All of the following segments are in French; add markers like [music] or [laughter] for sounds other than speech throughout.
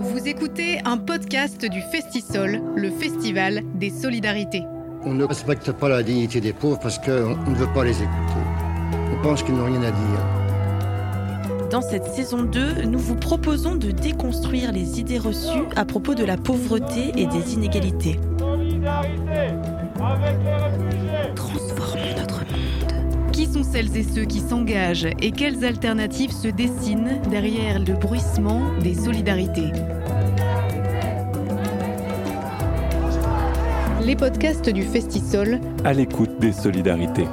Vous écoutez un podcast du Festisol, le festival des solidarités. On ne respecte pas la dignité des pauvres parce qu'on ne veut pas les écouter. On pense qu'ils n'ont rien à dire. Dans cette saison 2, nous vous proposons de déconstruire les idées reçues à propos de la pauvreté et des inégalités. Celles et ceux qui s'engagent et quelles alternatives se dessinent derrière le bruissement des solidarités Les podcasts du Festisol à l'écoute des solidarités.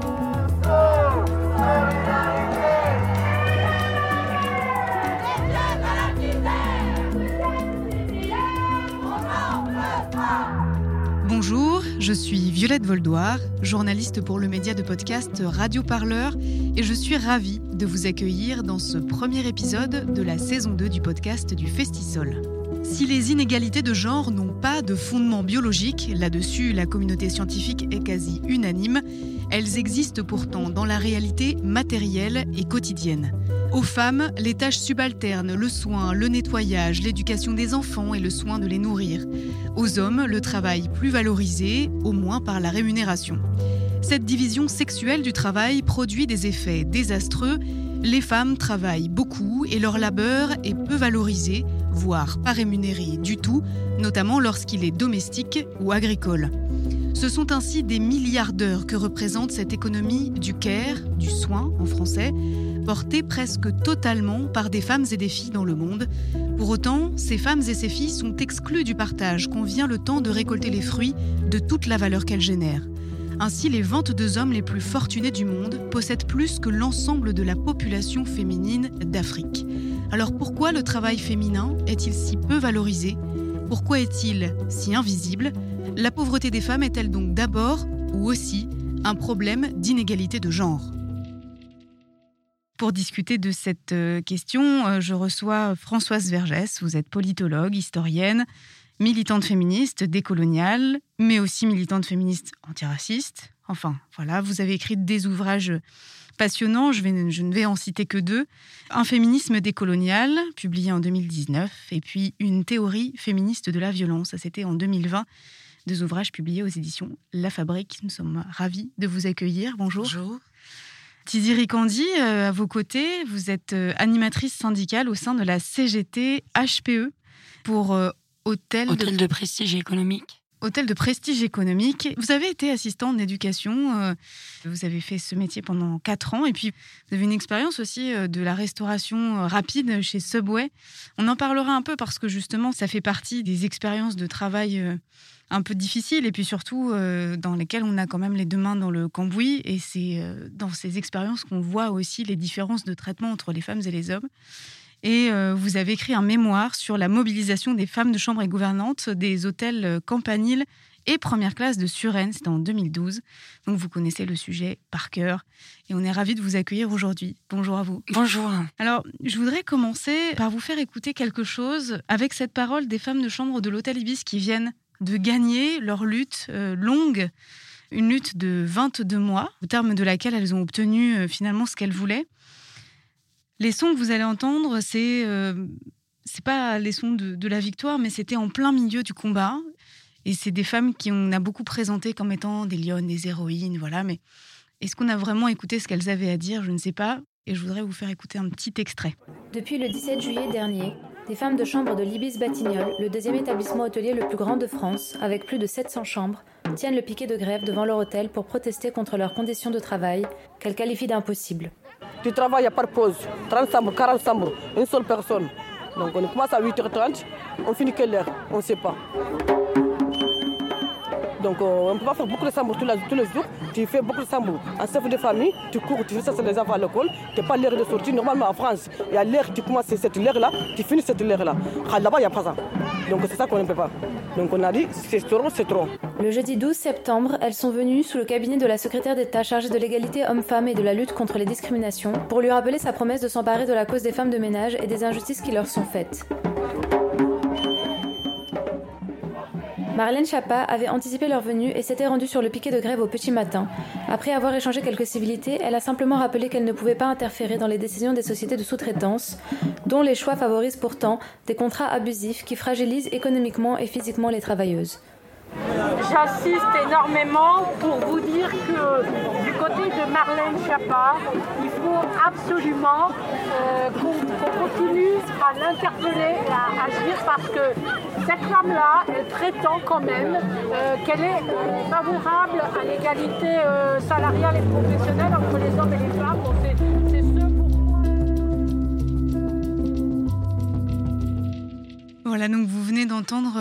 Voldoir, journaliste pour le média de podcast Radio Parleur, et je suis ravie de vous accueillir dans ce premier épisode de la saison 2 du podcast du Festisol. Si les inégalités de genre n'ont pas de fondement biologique, là-dessus la communauté scientifique est quasi unanime, elles existent pourtant dans la réalité matérielle et quotidienne. Aux femmes, les tâches subalternes, le soin, le nettoyage, l'éducation des enfants et le soin de les nourrir. Aux hommes, le travail plus valorisé, au moins par la rémunération. Cette division sexuelle du travail produit des effets désastreux. Les femmes travaillent beaucoup et leur labeur est peu valorisé, voire pas rémunéré du tout, notamment lorsqu'il est domestique ou agricole. Ce sont ainsi des milliards d'heures que représente cette économie du care, du soin en français, portée presque totalement par des femmes et des filles dans le monde. Pour autant, ces femmes et ces filles sont exclues du partage quand vient le temps de récolter les fruits de toute la valeur qu'elles génèrent. Ainsi, les 22 hommes les plus fortunés du monde possèdent plus que l'ensemble de la population féminine d'Afrique. Alors pourquoi le travail féminin est-il si peu valorisé? Pourquoi est-il si invisible? La pauvreté des femmes est-elle donc d'abord ou aussi un problème d'inégalité de genre? Pour discuter de cette euh, question, je reçois Françoise Vergès. Vous êtes politologue, historienne, militante féministe, décoloniale, mais aussi militante féministe antiraciste. Enfin, voilà, vous avez écrit des ouvrages passionnants, je ne vais en citer que deux. Un féminisme décolonial, publié en 2019, et puis une théorie féministe de la violence, ça c'était en 2020. Deux ouvrages publiés aux éditions La Fabrique. Nous sommes ravis de vous accueillir. Bonjour. Bonjour. Tizi Rikandi, à vos côtés, vous êtes animatrice syndicale au sein de la CGT HPE pour hôtel, hôtel de... de... prestige économique. Hôtel de prestige économique. Vous avez été assistant d'éducation. Euh, vous avez fait ce métier pendant quatre ans. Et puis, vous avez une expérience aussi euh, de la restauration euh, rapide chez Subway. On en parlera un peu parce que justement, ça fait partie des expériences de travail un peu difficiles et puis surtout dans lesquelles on a quand même les deux mains dans le cambouis. Et c'est dans ces expériences qu'on voit aussi les différences de traitement entre les femmes et les hommes et euh, vous avez écrit un mémoire sur la mobilisation des femmes de chambre et gouvernantes des hôtels euh, Campanile et première classe de Suresnes, c'était en 2012. Donc vous connaissez le sujet par cœur et on est ravis de vous accueillir aujourd'hui. Bonjour à vous. Bonjour. Alors, je voudrais commencer par vous faire écouter quelque chose avec cette parole des femmes de chambre de l'hôtel Ibis qui viennent de gagner leur lutte euh, longue, une lutte de 22 mois, au terme de laquelle elles ont obtenu finalement ce qu'elles voulaient. Les sons que vous allez entendre, c'est euh, c'est pas les sons de, la victoire, mais c'était en plein milieu du combat. Et c'est des femmes qui on a beaucoup présenté comme étant des lionnes, des héroïnes, voilà. Mais est-ce qu'on a vraiment écouté ce qu'elles avaient à dire? Je ne sais pas. Et je voudrais vous faire écouter un petit extrait. Depuis le 17 juillet dernier, des femmes de chambre de l'Ibis Batignolles, le deuxième établissement hôtelier le plus grand de France, avec plus de 700 chambres, tiennent le piquet de grève devant leur hôtel pour protester contre leurs conditions de travail, qu'elles qualifient d'impossibles. Tu travailles par pause, 30 chambres, 40 chambres, une seule personne. Donc on commence à 8h30, on finit quelle heure? On ne sait pas. Donc on ne peut pas faire beaucoup de chambres tous les, jours. Tu fais beaucoup de chambres en chef de famille, tu cours, tu fais ça sur les enfants à l'école. Tu n'as pas l'heure de sortir. Normalement en France, il y a l'heure, tu commences cette heure-là, tu finis cette heure-là. Là-bas, il n'y a pas ça. Donc c'est ça qu'on ne peut pas. Donc on a dit, c'est trop, c'est trop. Le jeudi 12 septembre, elles sont venues sous le cabinet de la secrétaire d'État chargée de l'égalité homme-femme et de la lutte contre les discriminations pour lui rappeler sa promesse de s'emparer de la cause des femmes de ménage et des injustices qui leur sont faites. Marlène Chapa avait anticipé leur venue et s'était rendue sur le piquet de grève au petit matin. Après avoir échangé quelques civilités, elle a simplement rappelé qu'elle ne pouvait pas interférer dans les décisions des sociétés de sous-traitance, dont les choix favorisent pourtant des contrats abusifs qui fragilisent économiquement et physiquement les travailleuses. J'assiste énormément pour vous dire que du côté de Marlène Chapa, il faut absolument euh, qu'on continue à l'interpeller et à agir parce que cette femme-là, elle prétend quand même euh, qu'elle est euh, favorable à l'égalité salariale et professionnelle entre les hommes et les femmes. ce Voilà, donc vous venez d'entendre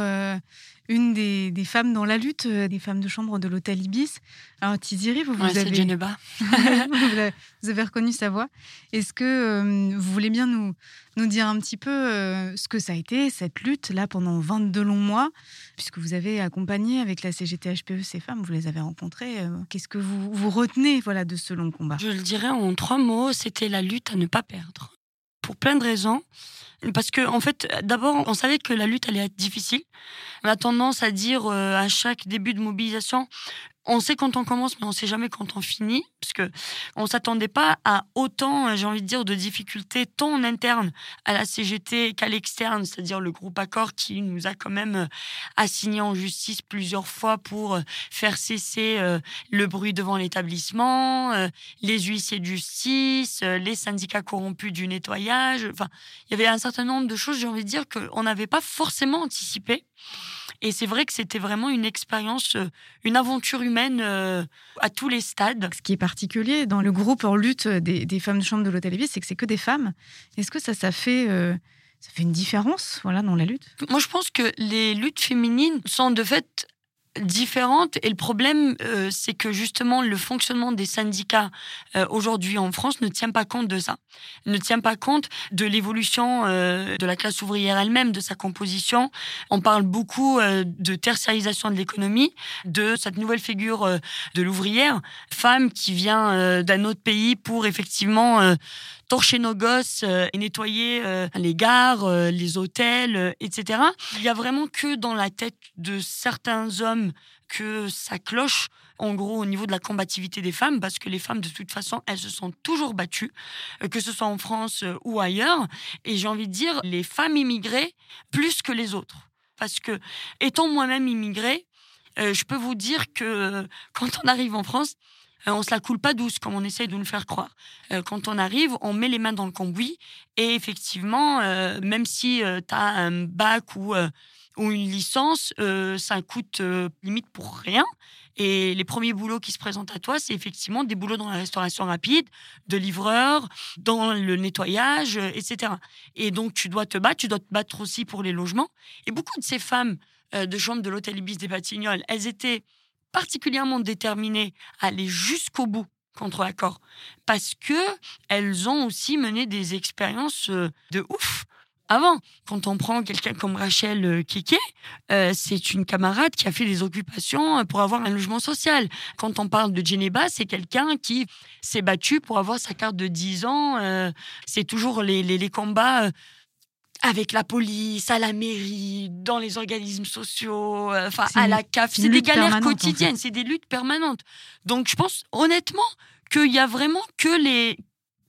une des, femmes dans la lutte, euh, des femmes de chambre de l'hôtel Ibis. Alors, Tiziri, vous, [laughs] vous avez... vous avez reconnu sa voix. Est-ce que euh, vous voulez bien nous, nous dire un petit peu euh, ce que ça a été, cette lutte, là, pendant 22 longs mois, puisque vous avez accompagné avec la CGT-HPE ces femmes, vous les avez rencontrées. Qu'est-ce que vous, vous retenez voilà, de ce long combat? Je le dirais en trois mots, c'était la lutte à ne pas perdre. Pour plein de raisons. Parce que, en fait, d'abord, on savait que la lutte allait être difficile. On a tendance à dire euh, à chaque début de mobilisation, on sait quand on commence, mais on sait jamais quand on finit, parce que on s'attendait pas à autant, j'ai envie de dire, de difficultés tant en interne à la CGT qu'à l'externe, c'est-à-dire le groupe Accord qui nous a quand même euh, assigné en justice plusieurs fois pour euh, faire cesser euh, le bruit devant l'établissement, les huissiers de justice, les syndicats corrompus du nettoyage. Enfin, il y avait un certain nombre de choses, j'ai envie de dire, qu'on n'avait pas forcément anticipé. Et c'est vrai que c'était vraiment une expérience, euh, une aventure humaine euh, à tous les stades. Ce qui est particulier dans le groupe en lutte des, femmes de chambre de l'hôtel Ibis, c'est que c'est que des femmes. Est-ce que ça, ça fait... Euh, ça fait une différence voilà, dans la lutte? Moi, je pense que les luttes féminines sont de fait différentes. Et le problème, euh, c'est que justement, le fonctionnement des syndicats euh, aujourd'hui en France ne tient pas compte de ça. Ne tient pas compte de l'évolution euh, de la classe ouvrière elle-même, de sa composition. On parle beaucoup de tertiarisation de l'économie, de cette nouvelle figure de l'ouvrière, femme qui vient d'un autre pays pour effectivement torcher nos gosses et nettoyer les gares, les hôtels, etc. Il y a vraiment que dans la tête de certains hommes que ça cloche en gros au niveau de la combativité des femmes, parce que les femmes, de toute façon, elles se sont toujours battues, euh, que ce soit en France euh, ou ailleurs. Et j'ai envie de dire, les femmes immigrées, plus que les autres. Parce que, étant moi-même immigrée, euh, je peux vous dire que quand on arrive en France, on se la coule pas douce comme on essaye de nous faire croire. quand on arrive, on met les mains dans le cambouis et effectivement, même si tu as un bac ou ou une licence, euh, ça coûte euh, limite pour rien. Et les premiers boulots qui se présentent à toi, c'est effectivement des boulots dans la restauration rapide, de livreur, dans le nettoyage, euh, etc. Et donc, tu dois te battre, tu dois te battre aussi pour les logements. Et beaucoup de ces femmes de chambre de l'hôtel Ibis des Batignolles, elles étaient particulièrement déterminées à aller jusqu'au bout contre l'accord parce que elles ont aussi mené des expériences de ouf avant. Quand on prend quelqu'un comme Rachel euh, Keke, euh, c'est une camarade qui a fait des occupations euh, pour avoir un logement social. Quand on parle de Geneba, c'est quelqu'un qui s'est battu pour avoir sa carte de 10 ans. c'est toujours les, les, combats avec la police, à la mairie, dans les organismes sociaux, enfin à la CAF. C'est des galères quotidiennes, c'est des luttes permanentes. Donc je pense honnêtement qu'il y a vraiment que les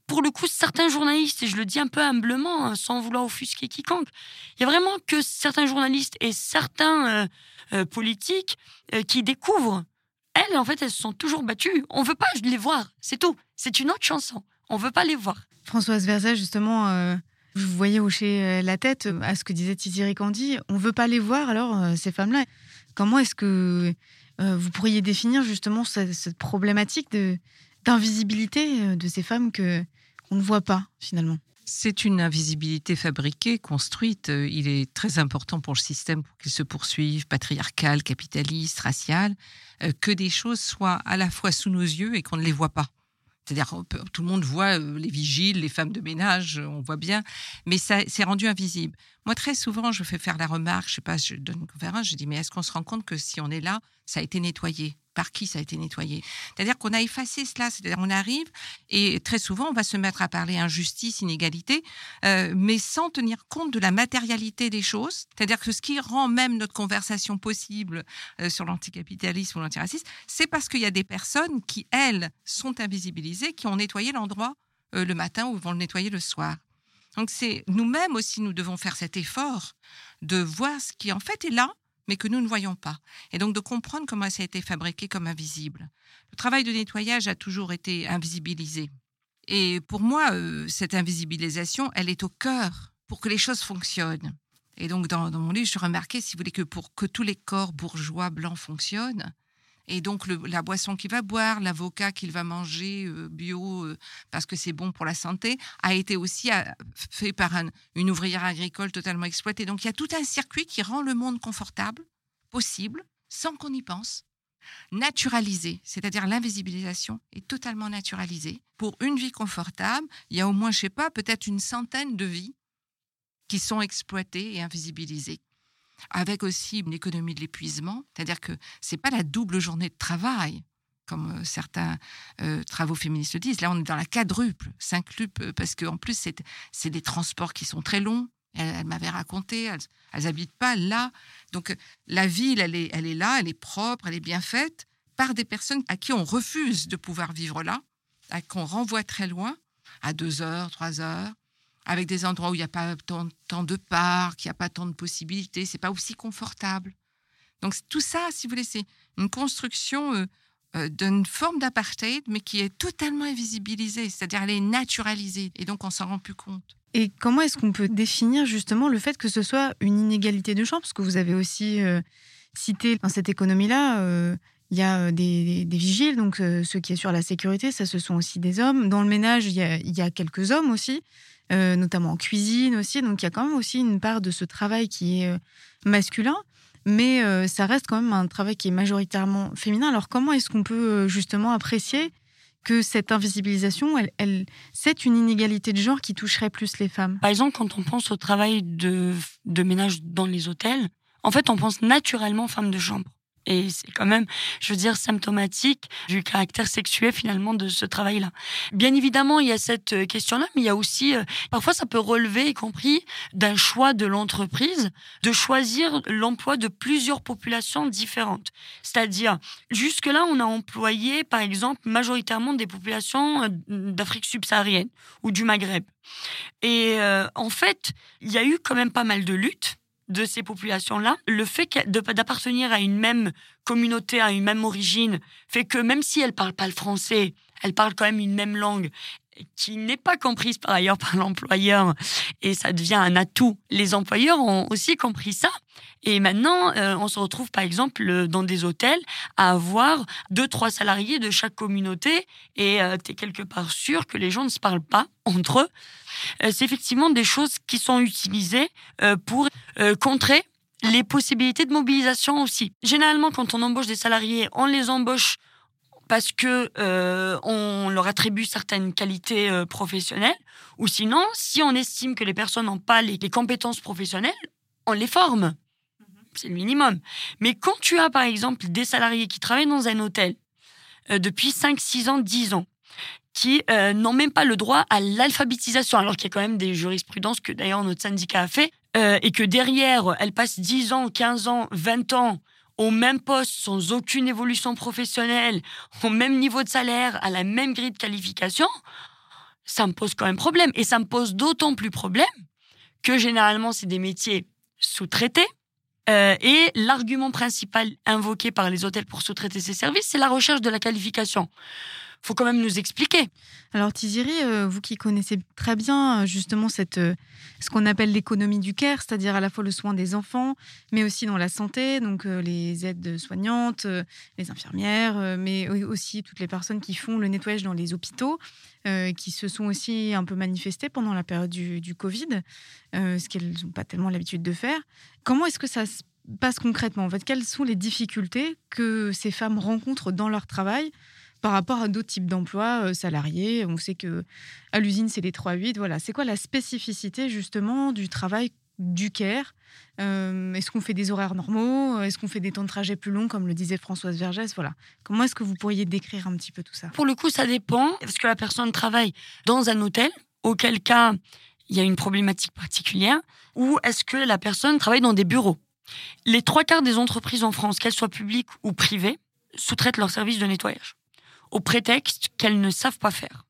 pour le coup, certains journalistes, et je le dis un peu humblement, hein, sans vouloir offusquer quiconque, il y a vraiment que certains journalistes et certains euh, euh, politiques euh, qui découvrent. Elles, en fait, elles se sont toujours battues. On veut pas les voir, c'est tout. C'est une autre chanson. On veut pas les voir. Françoise Verza, justement, vous voyez hocher la tête à ce que disait Tiziri Candy. On veut pas les voir, alors, ces femmes-là. Comment est-ce que vous pourriez définir justement cette, problématique d'invisibilité de ces femmes que on ne voit pas finalement? C'est une invisibilité fabriquée, construite. Euh, il est très important pour le système pour qu'il se poursuive, patriarcal, capitaliste, racial, euh, que des choses soient à la fois sous nos yeux et qu'on ne les voit pas. C'est-à-dire, tout le monde voit euh, les vigiles, les femmes de ménage, on voit bien, mais ça c'est rendu invisible. Moi, très souvent, je fais faire la remarque, je sais pas, je donne une conférence, je dis, mais est-ce qu'on se rend compte que si on est là, ça a été nettoyé? Par qui ça a été nettoyé. C'est-à-dire qu'on a effacé cela. C'est-à-dire on arrive et très souvent on va se mettre à parler injustice, inégalité, euh, mais sans tenir compte de la matérialité des choses. C'est-à-dire que ce qui rend même notre conversation possible euh, sur l'anticapitalisme ou l'antiracisme, c'est parce qu'il y a des personnes qui, elles, sont invisibilisées, qui ont nettoyé l'endroit euh, le matin ou vont le nettoyer le soir. Donc c'est nous-mêmes aussi, nous devons faire cet effort de voir ce qui en fait est là, mais que nous ne voyons pas. Et donc de comprendre comment ça a été fabriqué comme invisible. Le travail de nettoyage a toujours été invisibilisé. Et pour moi, euh, cette invisibilisation, elle est au cœur pour que les choses fonctionnent. Et donc dans, dans mon livre, je remarquais, si vous voulez, que pour que tous les corps bourgeois blancs fonctionnent, et donc, la boisson qu'il va boire, l'avocat qu'il va manger euh, bio euh, parce que c'est bon pour la santé, a été aussi fait par une ouvrière agricole totalement exploitée. Donc, il y a tout un circuit qui rend le monde confortable, possible, sans qu'on y pense. Naturalisé, c'est-à-dire l'invisibilisation est totalement naturalisée. Pour une vie confortable, il y a au moins, je sais pas, peut-être une centaine de vies qui sont exploitées et invisibilisées avec aussi une économie de l'épuisement, c'est-à-dire que c'est pas la double journée de travail comme euh, certains euh, travaux féministes le disent. Là, on est dans la quadruple, cinquuple, parce qu'en plus, c'est des transports qui sont très longs. Elle, m'avait raconté, elles n'habitent pas là. Donc, la ville, elle est, elle est là, elle est propre, elle est bien faite par des personnes à qui on refuse de pouvoir vivre là, à qu'on renvoie très loin, à deux heures, trois heures, avec des endroits où il n'y a pas tant, de parcs, il n'y a pas tant de possibilités, c'est pas aussi confortable. Donc tout ça, si vous voulez, c'est une construction euh, euh, d'une forme d'apartheid, mais qui est totalement invisibilisée, c'est-à-dire elle est naturalisée, et donc on s'en rend plus compte. Et comment est-ce qu'on peut définir justement le fait que ce soit une inégalité de genre? Parce que vous avez aussi euh, cité dans cette économie-là, il y a des, vigiles, donc ceux qui assurent la sécurité, ça ce sont aussi des hommes. Dans le ménage, il il y a quelques hommes aussi. Euh, notamment en cuisine aussi. Donc il y a quand même aussi une part de ce travail qui est euh, masculin, mais euh, ça reste quand même un travail qui est majoritairement féminin. Alors comment est-ce qu'on peut justement apprécier que cette invisibilisation, elle, elle c'est une inégalité de genre qui toucherait plus les femmes? Par exemple, quand on pense au travail de, de ménage dans les hôtels, en fait, on pense naturellement femmes de chambre. Et c'est quand même, je veux dire, symptomatique du caractère sexuel finalement de ce travail-là. Bien évidemment, il y a cette euh, question-là, mais il y a aussi, euh, parfois ça peut relever, y compris d'un choix de l'entreprise, de choisir l'emploi de plusieurs populations différentes. C'est-à-dire, jusque-là, on a employé, par exemple, majoritairement des populations euh, d'Afrique subsaharienne ou du Maghreb. Et en fait, il y a eu quand même pas mal de luttes de ces populations-là, le fait d'appartenir à une même communauté, à une même origine, fait que même si elles parlent pas le français, elles parlent quand même une même langue qui n'est pas comprise par ailleurs par l'employeur et ça devient un atout. Les employeurs ont aussi compris ça et maintenant euh, on se retrouve par exemple dans des hôtels à avoir deux trois salariés de chaque communauté et euh, tu es quelque part sûr que les gens ne se parlent pas entre eux. Euh, c'est effectivement des choses qui sont utilisées pour contrer les possibilités de mobilisation aussi. Généralement, quand on embauche des salariés, on les embauche parce que euh, on leur attribue certaines qualités euh, professionnelles, ou sinon, si on estime que les personnes n'ont pas les, compétences professionnelles, on les forme. Mhm. C'est le minimum. Mais quand tu as, par exemple, des salariés qui travaillent dans un hôtel euh, depuis 5, 6 ans, 10 ans, qui n'ont même pas le droit à l'alphabétisation, alors qu'il y a quand même des jurisprudences que d'ailleurs notre syndicat a fait, et que derrière, elles passent 10 ans, 15 ans, 20 ans au même poste, sans aucune évolution professionnelle, au même niveau de salaire, à la même grille de qualification, ça me pose quand même problème. Et ça me pose d'autant plus problème que généralement, c'est des métiers sous-traités. Euh, et l'argument principal invoqué par les hôtels pour sous-traiter ces services, c'est la recherche de la qualification faut quand même nous expliquer. Alors Tiziri, euh, vous qui connaissez très bien euh, justement cette, euh, ce qu'on appelle l'économie du care, c'est-à-dire à la fois le soin des enfants, mais aussi dans la santé, donc les aides soignantes, les infirmières, mais aussi toutes les personnes qui font le nettoyage dans les hôpitaux, qui se sont aussi un peu manifestées pendant la période du, Covid, ce qu'elles n'ont pas tellement l'habitude de faire. Comment est-ce que ça se passe concrètement? En fait, quelles sont les difficultés que ces femmes rencontrent dans leur travail par rapport à d'autres types d'emplois euh, salariés. On sait que à l'usine, c'est les 3-8. Voilà. C'est quoi la spécificité justement du travail du Caire? Euh, Est-ce qu'on fait des horaires normaux? Est-ce qu'on fait des temps de trajet plus longs, comme le disait Françoise Vergès? Voilà. Comment est-ce que vous pourriez décrire un petit peu tout ça? Pour le coup, ça dépend. Est-ce que la personne travaille dans un hôtel Auquel cas, il y a une problématique particulière. Ou est-ce que la personne travaille dans des bureaux? Les trois quarts des entreprises en France, qu'elles soient publiques ou privées, sous-traitent leurs services de nettoyage au prétexte qu'elles ne savent pas faire.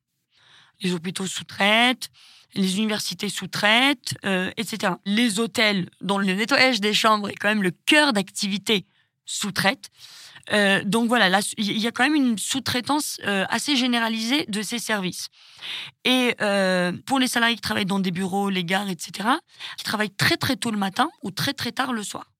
Les hôpitaux sous-traitent, les universités sous-traitent, euh, etc. Les hôtels, dont le nettoyage des chambres est quand même le cœur d'activité, sous-traitent. Euh, donc voilà, il y a quand même une sous-traitance euh, assez généralisée de ces services. Et pour les salariés qui travaillent dans des bureaux, les gares, etc., qui travaillent très très tôt le matin ou très très tard le soir.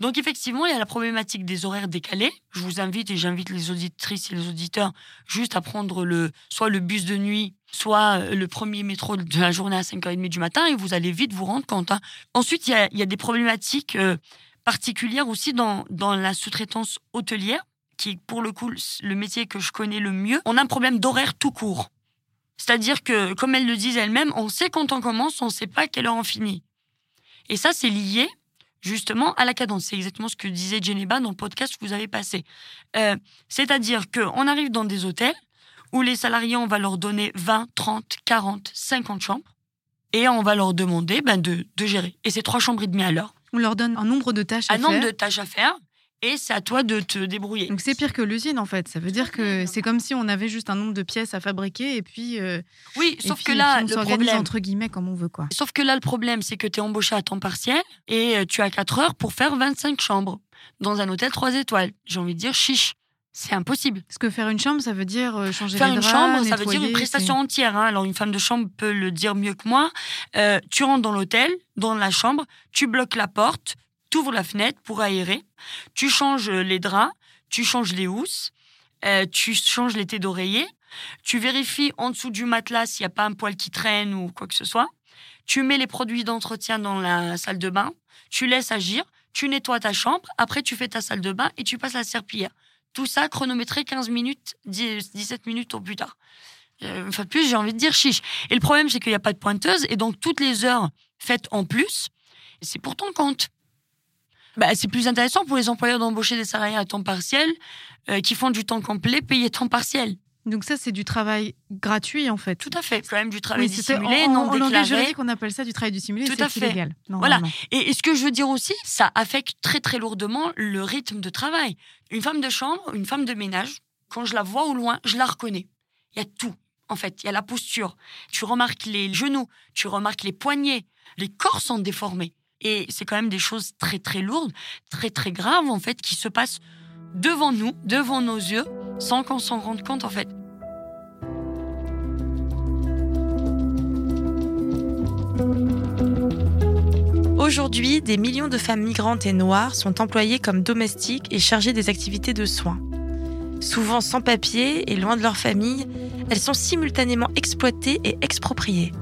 Donc effectivement, il y a la problématique des horaires décalés. Je vous invite et j'invite les auditrices et les auditeurs juste à prendre le, soit le bus de nuit, soit euh, le premier métro de la journée à 5h30 du matin et vous allez vite vous rendre compte. Hein. Ensuite, il y, a, des problématiques euh, particulières aussi dans, dans la sous-traitance hôtelière, qui est pour le coup le métier que je connais le mieux. On a un problème d'horaire tout court. C'est-à-dire que, comme elles le disent elles-mêmes, on sait quand on commence, on ne sait pas quelle heure on finit. Et ça, c'est lié justement à la cadence. C'est exactement ce que disait Geneba dans le podcast que vous avez passé. Euh, c'est-à-dire qu'on arrive dans des hôtels où les salariés, on va leur donner 20, 30, 40, 50 chambres et on va leur demander ben, de, de gérer. Et c'est trois chambres et demie à l'heure. On leur donne un nombre de tâches à faire. Un nombre de tâches à faire et c'est à toi de te débrouiller. Donc c'est pire que l'usine en fait. Ça veut dire que c'est comme si on avait juste un nombre de pièces à fabriquer et puis. Euh, oui, sauf que là, on le problème entre guillemets comme on veut quoi. Sauf que là, le problème, c'est que tu es embauché à temps partiel et euh, tu as 4 heures pour faire 25 chambres dans un hôtel 3 étoiles. J'ai envie de dire chiche. C'est impossible. Parce que faire une chambre, ça veut dire euh, changer faire les draps, une chambre, ça veut dire une prestation entière. Hein. Alors une femme de chambre peut le dire mieux que moi. tu rentres dans l'hôtel, dans la chambre, tu bloques la porte, tu ouvres la fenêtre pour aérer, tu changes les draps, tu changes les housses, euh, tu changes les têtes d'oreiller, tu vérifies en dessous du matelas s'il n'y a pas un poil qui traîne ou quoi que ce soit, tu mets les produits d'entretien dans la salle de bain, tu laisses agir, tu nettoies ta chambre, après tu fais ta salle de bain et tu passes la serpillière. Tout ça chronométré 15 minutes, 17 minutes au plus tard. Euh, enfin, plus, j'ai envie de dire chiche. Et le problème, c'est qu'il n'y a pas de pointeuse et donc toutes les heures faites en plus, c'est pour ton compte. Bah, c'est plus intéressant pour les employeurs d'embaucher des salariés à temps partiel euh, qui font du temps complet payé temps partiel. Donc ça, c'est du travail gratuit en fait. Tout à fait. Quand même du travail dissimulé, non en, déclaré. En juridique, on appelle ça du travail dissimulé. Tout à fait. Illégal, voilà. Et, ce que je veux dire aussi, ça affecte très très lourdement le rythme de travail. Une femme de chambre, une femme de ménage, quand je la vois au loin, je la reconnais. Il y a tout. En fait, il y a la posture. Tu remarques les genoux, tu remarques les poignets. Les corps sont déformés. Et c'est quand même des choses très très lourdes, très très graves en fait, qui se passent devant nous, devant nos yeux, sans qu'on s'en rende compte en fait. Aujourd'hui, des millions de femmes migrantes et noires sont employées comme domestiques et chargées des activités de soins. Souvent sans papier et loin de leur famille, elles sont simultanément exploitées et expropriées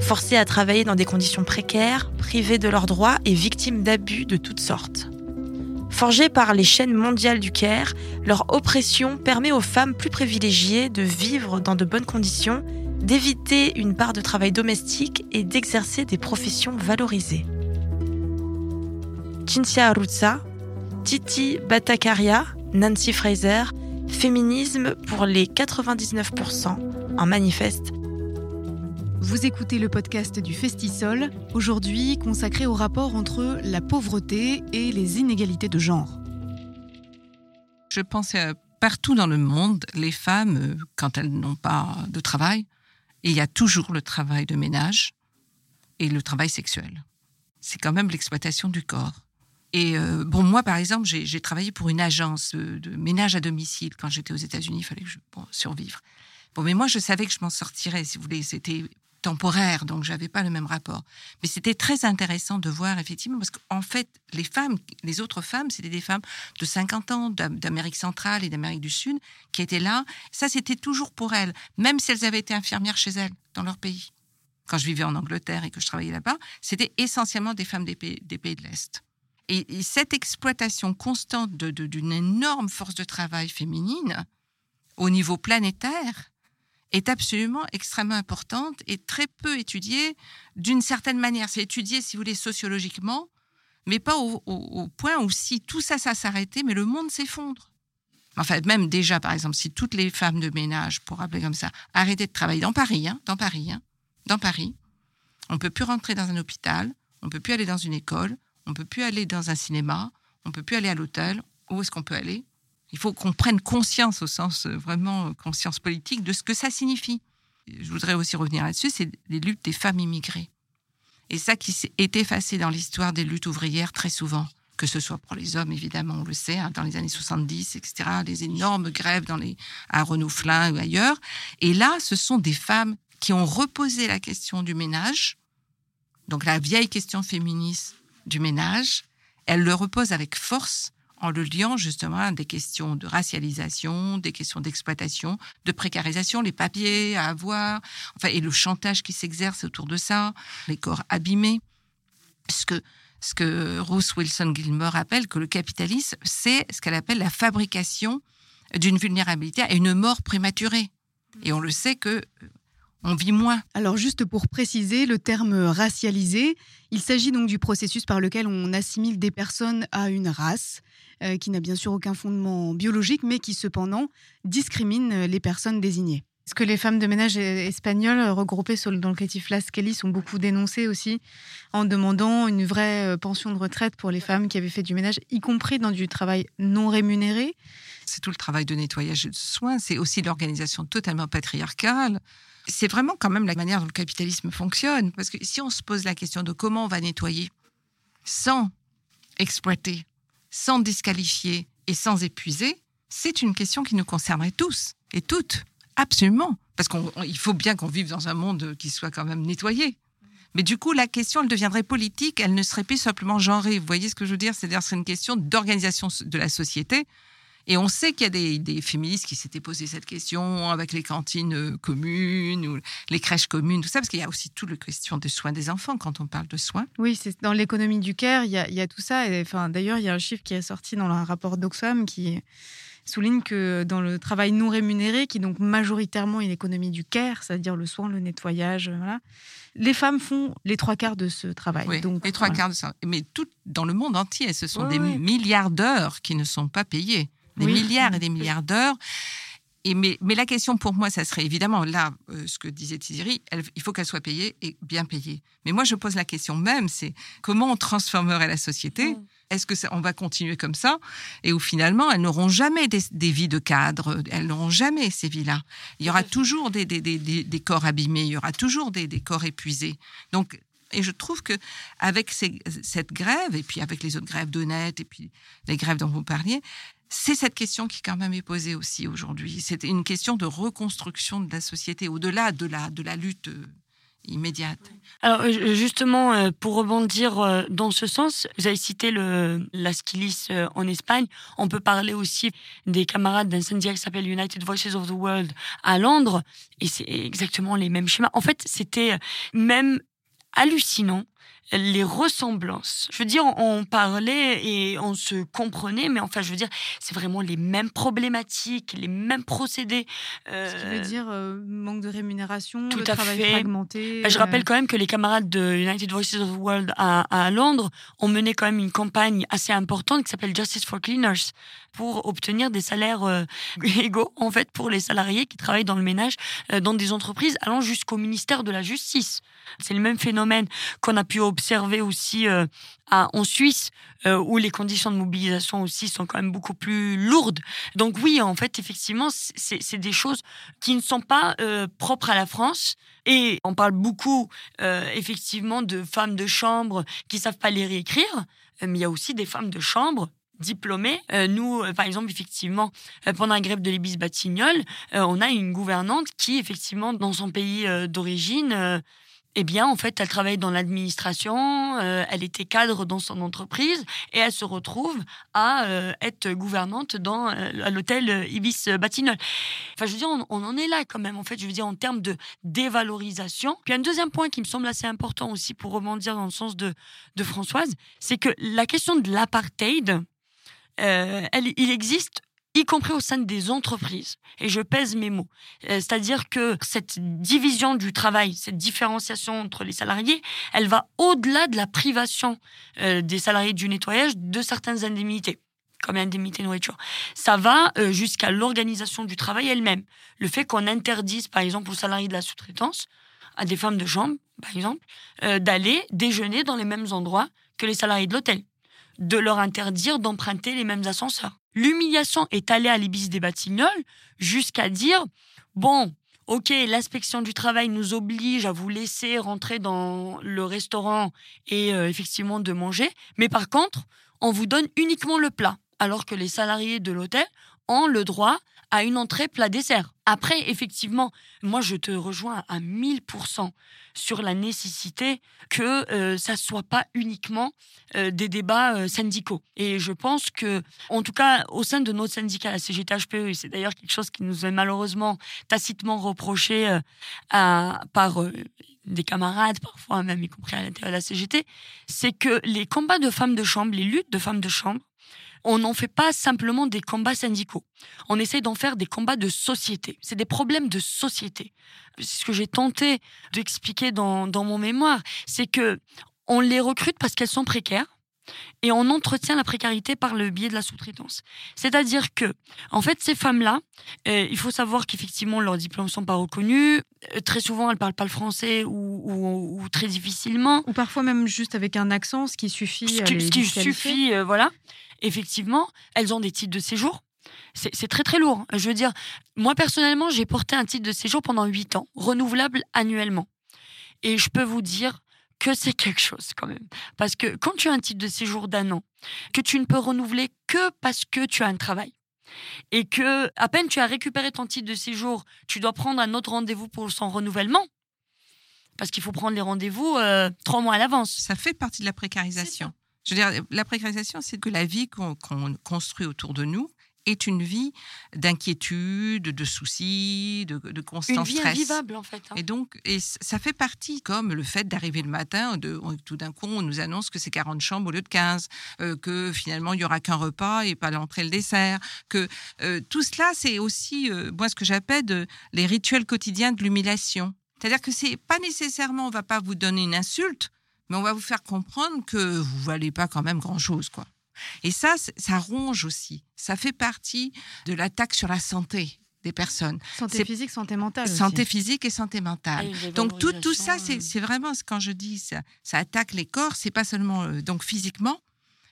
forcées à travailler dans des conditions précaires, privées de leurs droits et victimes d'abus de toutes sortes. Forgées par les chaînes mondiales du Caire, leur oppression permet aux femmes plus privilégiées de vivre dans de bonnes conditions, d'éviter une part de travail domestique et d'exercer des professions valorisées. Cinzia Arutza, Titi Batakaria, Nancy Fraser, Féminisme pour les 99%, en manifeste vous écoutez le podcast du Festisol, aujourd'hui consacré au rapport entre la pauvreté et les inégalités de genre. Je pense partout dans le monde, les femmes, quand elles n'ont pas de travail, il y a toujours le travail de ménage et le travail sexuel. C'est quand même l'exploitation du corps. Et euh, bon, moi, par exemple, j'ai travaillé pour une agence de ménage à domicile quand j'étais aux États-Unis. Il fallait que je survivre. Bon, mais moi, je savais que je m'en sortirais, si vous voulez. C'était temporaire, donc j'avais pas le même rapport. Mais c'était très intéressant de voir effectivement, parce qu'en fait, les femmes, les autres femmes, c'était des femmes de 50 ans d'Amérique centrale et d'Amérique du Sud qui étaient là. Ça, c'était toujours pour elles, même si elles avaient été infirmières chez elles, dans leur pays. Quand je vivais en Angleterre et que je travaillais là-bas, c'était essentiellement des femmes des pays, de l'Est. Et, cette exploitation constante d'une énorme force de travail féminine au niveau planétaire, est absolument extrêmement importante et très peu étudiée d'une certaine manière. C'est étudié, si vous voulez, sociologiquement, mais pas au, point où si tout ça, ça s'arrêtait, mais le monde s'effondre. Enfin, même déjà, par exemple, si toutes les femmes de ménage, pour rappeler comme ça, arrêtaient de travailler dans Paris, hein, dans Paris, hein, dans Paris, on peut plus rentrer dans un hôpital, on peut plus aller dans une école, on peut plus aller dans un cinéma, on peut plus aller à l'hôtel. Où est-ce qu'on peut aller? Il faut qu'on prenne conscience, au sens euh, vraiment euh, conscience politique, de ce que ça signifie. Je voudrais aussi revenir là-dessus, c'est les luttes des femmes immigrées. Et ça qui est effacé dans l'histoire des luttes ouvrières très souvent que ce soit pour les hommes, évidemment, on le sait, hein, dans les années 70, etc., les énormes grèves dans les, à Renault-Flin ou ailleurs. Et là, ce sont des femmes qui ont reposé la question du ménage, donc la vieille question féministe du ménage, elles le reposent avec force en le liant justement à des questions de racialisation, des questions d'exploitation, de précarisation, les papiers à avoir, enfin, et le chantage qui s'exerce autour de ça, les corps abîmés. Parce que ce que Ruth Wilson Gilmore appelle que le capitalisme, c'est ce qu'elle appelle la fabrication d'une vulnérabilité à une mort prématurée. Et on le sait que on vit moins. Alors juste pour préciser, le terme racialisé, il s'agit donc du processus par lequel on assimile des personnes à une race, euh, qui n'a bien sûr aucun fondement biologique, mais qui cependant discrimine les personnes désignées. Ce que les femmes de ménage espagnoles regroupées dans le collectif Las Kelly sont beaucoup dénoncées aussi en demandant une vraie euh, pension de retraite pour les femmes qui avaient fait du ménage, y compris dans du travail non rémunéré? C'est tout le travail de nettoyage et de soins, c'est aussi l'organisation totalement patriarcale. C'est vraiment quand même la manière dont le capitalisme fonctionne. Parce que si on se pose la question de comment on va nettoyer sans exploiter, sans disqualifier et sans épuiser, c'est une question qui nous concernerait tous et toutes. Absolument. Parce qu'il faut bien qu'on vive dans un monde qui soit quand même nettoyé. Mais du coup, la question, elle deviendrait politique, elle ne serait plus simplement genrée. Vous voyez ce que je veux dire? C'est-à-dire, c'est une question d'organisation de la société. Et on sait qu'il y a des, féministes qui s'étaient posé cette question avec les cantines euh, communes ou les crèches communes, tout ça, parce qu'il y a aussi toute la question des soins des enfants quand on parle de soins. Oui, c'est dans l'économie du care, il y, a, tout ça. Et, enfin, D'ailleurs, il y a un chiffre qui est sorti dans un rapport d'Oxfam qui souligne que dans le travail non rémunéré, qui donc majoritairement est l'économie du care, c'est-à-dire le soin, le nettoyage, euh, voilà, les femmes font les trois quarts de ce travail. Oui, donc, les trois quarts de ça. Mais tout dans le monde entier, ce sont des milliards d'heures qui ne sont pas payées. Des milliards et des milliards d'heures. Et mais, mais, la question pour moi, ça serait évidemment, là, euh, ce que disait Thierry, il faut qu'elle soit payée et bien payée. Mais moi, je pose la question même, c'est comment on transformerait la société? Mm. Est-ce que on va continuer comme ça? Et où finalement, elles n'auront jamais des, vies de cadre, elles n'auront jamais ces vies-là. Il y aura toujours des, des, corps abîmés, il y aura toujours des, corps épuisés. Donc, et je trouve que avec cette grève, et puis avec les autres grèves d'honnêtes, et puis les grèves dont vous parliez, c'est cette question qui quand même est posée aussi aujourd'hui. C'est une question de reconstruction de la société, au-delà de la, lutte euh, immédiate. Alors justement, euh, pour rebondir euh, dans ce sens, vous avez cité le, la Skilis en Espagne. On peut parler aussi des camarades d'un syndicat qui s'appelle United Voices of the World à Londres. Et c'est exactement les mêmes schémas. En fait, c'était même hallucinant les ressemblances. Je veux dire, on parlait et on se comprenait, mais enfin, je veux dire, c'est vraiment les mêmes problématiques, les mêmes procédés. Ce qui veut dire euh, manque de rémunération, tout à travail fait. fragmenté. Bah, je rappelle euh. quand même que les camarades de United Voices of the World à, à Londres ont mené quand même une campagne assez importante qui s'appelle Justice for Cleaners pour obtenir des salaires euh, [laughs] égaux en fait pour les salariés qui travaillent dans le ménage dans des entreprises allant jusqu'au ministère de la Justice. C'est le même phénomène qu'on a pu observer aussi euh, en Suisse, euh, où les conditions de mobilisation aussi sont quand même beaucoup plus lourdes. Donc oui, en fait, effectivement, c'est des choses qui ne sont pas euh, propres à la France. Et on parle beaucoup, effectivement, de femmes de chambre qui savent pas lire et écrire, mais il y a aussi des femmes de chambre diplômées. nous, par exemple, effectivement, pendant la grève de l'Ibis Batignolles, on a une gouvernante qui, effectivement, dans son pays d'origine, eh bien, en fait, elle travaille dans l'administration, euh, elle était cadre dans son entreprise et elle se retrouve à euh, être gouvernante dans euh, à l'hôtel Ibis Batignolles. Enfin, je veux dire, on, en est là quand même, en fait, je veux dire, en termes de dévalorisation. Puis un deuxième point qui me semble assez important aussi pour rebondir dans le sens de, de Françoise, c'est que la question de l'apartheid, il existe y compris au sein des entreprises. Et je pèse mes mots. Euh, c'est-à-dire que cette division du travail, cette différenciation entre les salariés, elle va au-delà de la privation euh, des salariés du nettoyage de certaines indemnités comme l'indemnité nourriture. Ça va euh, jusqu'à l'organisation du travail elle-même. Le fait qu'on interdise, par exemple, aux salariés de la sous-traitance, à des femmes de chambre, par exemple, d'aller déjeuner dans les mêmes endroits que les salariés de l'hôtel, de leur interdire d'emprunter les mêmes ascenseurs. L'humiliation est allée à l'Ibis des Batignolles jusqu'à dire bon, ok, l'inspection du travail nous oblige à vous laisser rentrer dans le restaurant et euh, effectivement de manger, mais par contre, on vous donne uniquement le plat, alors que les salariés de l'hôtel ont le droit à une entrée plat dessert. Après, effectivement, moi je te rejoins à 1000% sur la nécessité que euh, ça soit pas uniquement euh, des débats euh, syndicaux. Et je pense que, en tout cas, au sein de notre syndicat, la CGT-HPE, c'est d'ailleurs quelque chose qui nous est malheureusement tacitement reproché à, par des camarades, parfois même y compris à l'intérieur de la CGT, c'est que les combats de femmes de chambre, les luttes de femmes de chambre, on n'en fait pas simplement des combats syndicaux. On essaie d'en faire des combats de société. C'est des problèmes de société. Ce que j'ai tenté d'expliquer dans, dans mon mémoire, c'est que on les recrute parce qu'elles sont précaires et on entretient la précarité par le biais de la sous-traitance. C'est-à-dire que, en fait, ces femmes-là, euh, il faut savoir qu'effectivement leurs diplômes sont pas reconnus. Euh, très souvent, elles parlent pas le français ou, très difficilement. Ou parfois même juste avec un accent, ce qui suffit. Ce qui, suffit, euh, voilà effectivement, elles ont des titres de séjour. C'est très très lourd. Je veux dire, moi personnellement, j'ai porté un titre de séjour pendant 8 ans, renouvelable annuellement. Et je peux vous dire que c'est quelque chose quand même. Parce que quand tu as un titre de séjour d'un an, que tu ne peux renouveler que parce que tu as un travail, et que à peine tu as récupéré ton titre de séjour, tu dois prendre un autre rendez-vous pour son renouvellement, parce qu'il faut prendre les rendez-vous euh, trois mois à l'avance. Ça fait partie de la précarisation. Je veux dire, la précarisation, c'est que la vie qu'on construit autour de nous est une vie d'inquiétude, de soucis, de, de constant stress. Une vie invivable, en fait. Hein. Et donc, et ça fait partie, comme le fait d'arriver le matin, de, tout d'un coup, on nous annonce que c'est 40 chambres au lieu de 15, euh, que finalement, il n'y aura qu'un repas et pas l'entrée et le dessert, que euh, tout cela, c'est aussi, euh, moi, ce que j'appelle les rituels quotidiens de l'humiliation. C'est-à-dire que c'est pas nécessairement, on va pas vous donner une insulte, mais on va vous faire comprendre que vous valez pas quand même grand-chose, quoi. Et ça, ça ronge aussi. Ça fait partie de l'attaque sur la santé des personnes. Santé physique, santé mentale. Santé physique et santé mentale. donc tout, tout ça, euh. c'est vraiment quand je dis ça, ça attaque les corps, c'est pas seulement euh, donc physiquement,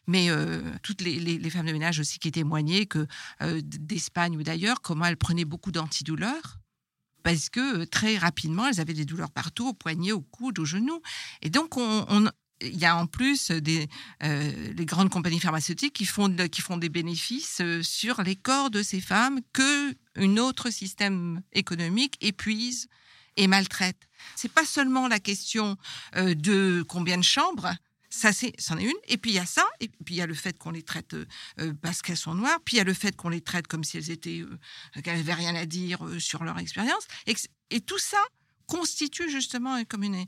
mais euh, toutes les, les, femmes de ménage aussi qui témoignaient que d'Espagne ou d'ailleurs, comment elles prenaient beaucoup d'antidouleurs parce que euh, très rapidement, elles avaient des douleurs partout, au poignet, au coude, au genou. Et donc, on, il y a en plus euh, les grandes compagnies pharmaceutiques qui font, des bénéfices euh, sur les corps de ces femmes que un autre système économique épuise et maltraite. C'est pas seulement la question de combien de chambres, ça, c'en est, une. Et puis il y a ça, et puis il y a le fait qu'on les traite euh, euh, parce qu'elles sont noires, puis il y a le fait qu'on les traite comme si elles étaient, euh, qu'elles n'avaient rien à dire sur leur expérience. Et, tout ça constitue justement comme une,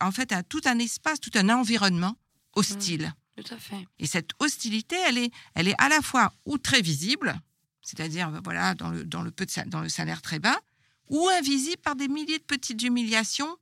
en fait, un, tout un espace, tout un environnement hostile. Mmh, tout à fait. Et cette hostilité, elle est, elle est à la fois ou très visible, c'est-à-dire voilà dans le, dans le peu de, dans le salaire très bas, ou invisible par des milliers de petites humiliations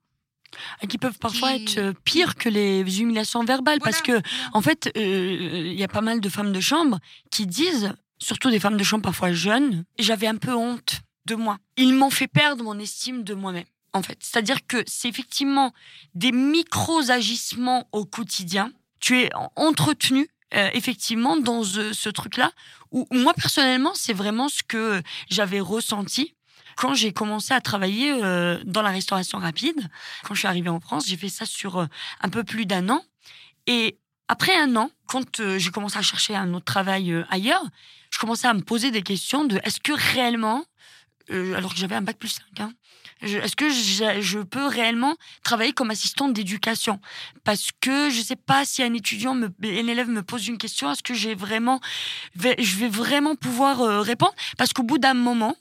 qui peuvent parfois être euh, pires que les humiliations verbales. Parce que en fait euh, il y a pas mal de femmes de chambre qui disent surtout des femmes de chambre parfois jeunes j'avais un peu honte de moi. Ils m'ont fait perdre mon estime de moi-même en fait. C'est-à-dire que c'est effectivement des micros agissements au quotidien. Tu es entretenu euh, effectivement dans ce truc-là où moi personnellement c'est vraiment ce que j'avais ressenti quand j'ai commencé à travailler euh, dans la restauration rapide, quand je suis arrivée en France, j'ai fait ça sur euh, un peu plus d'un an. Et après un an, quand euh, j'ai commencé à chercher un autre travail ailleurs, je commençais à me poser des questions de est-ce que réellement, alors que j'avais un bac plus 5, hein, est-ce que je, peux réellement travailler comme assistante d'éducation? Parce que je ne sais pas si un étudiant, me, un élève me pose une question, est-ce que j'ai vraiment, je vais vraiment pouvoir répondre? Parce qu'au bout d'un moment,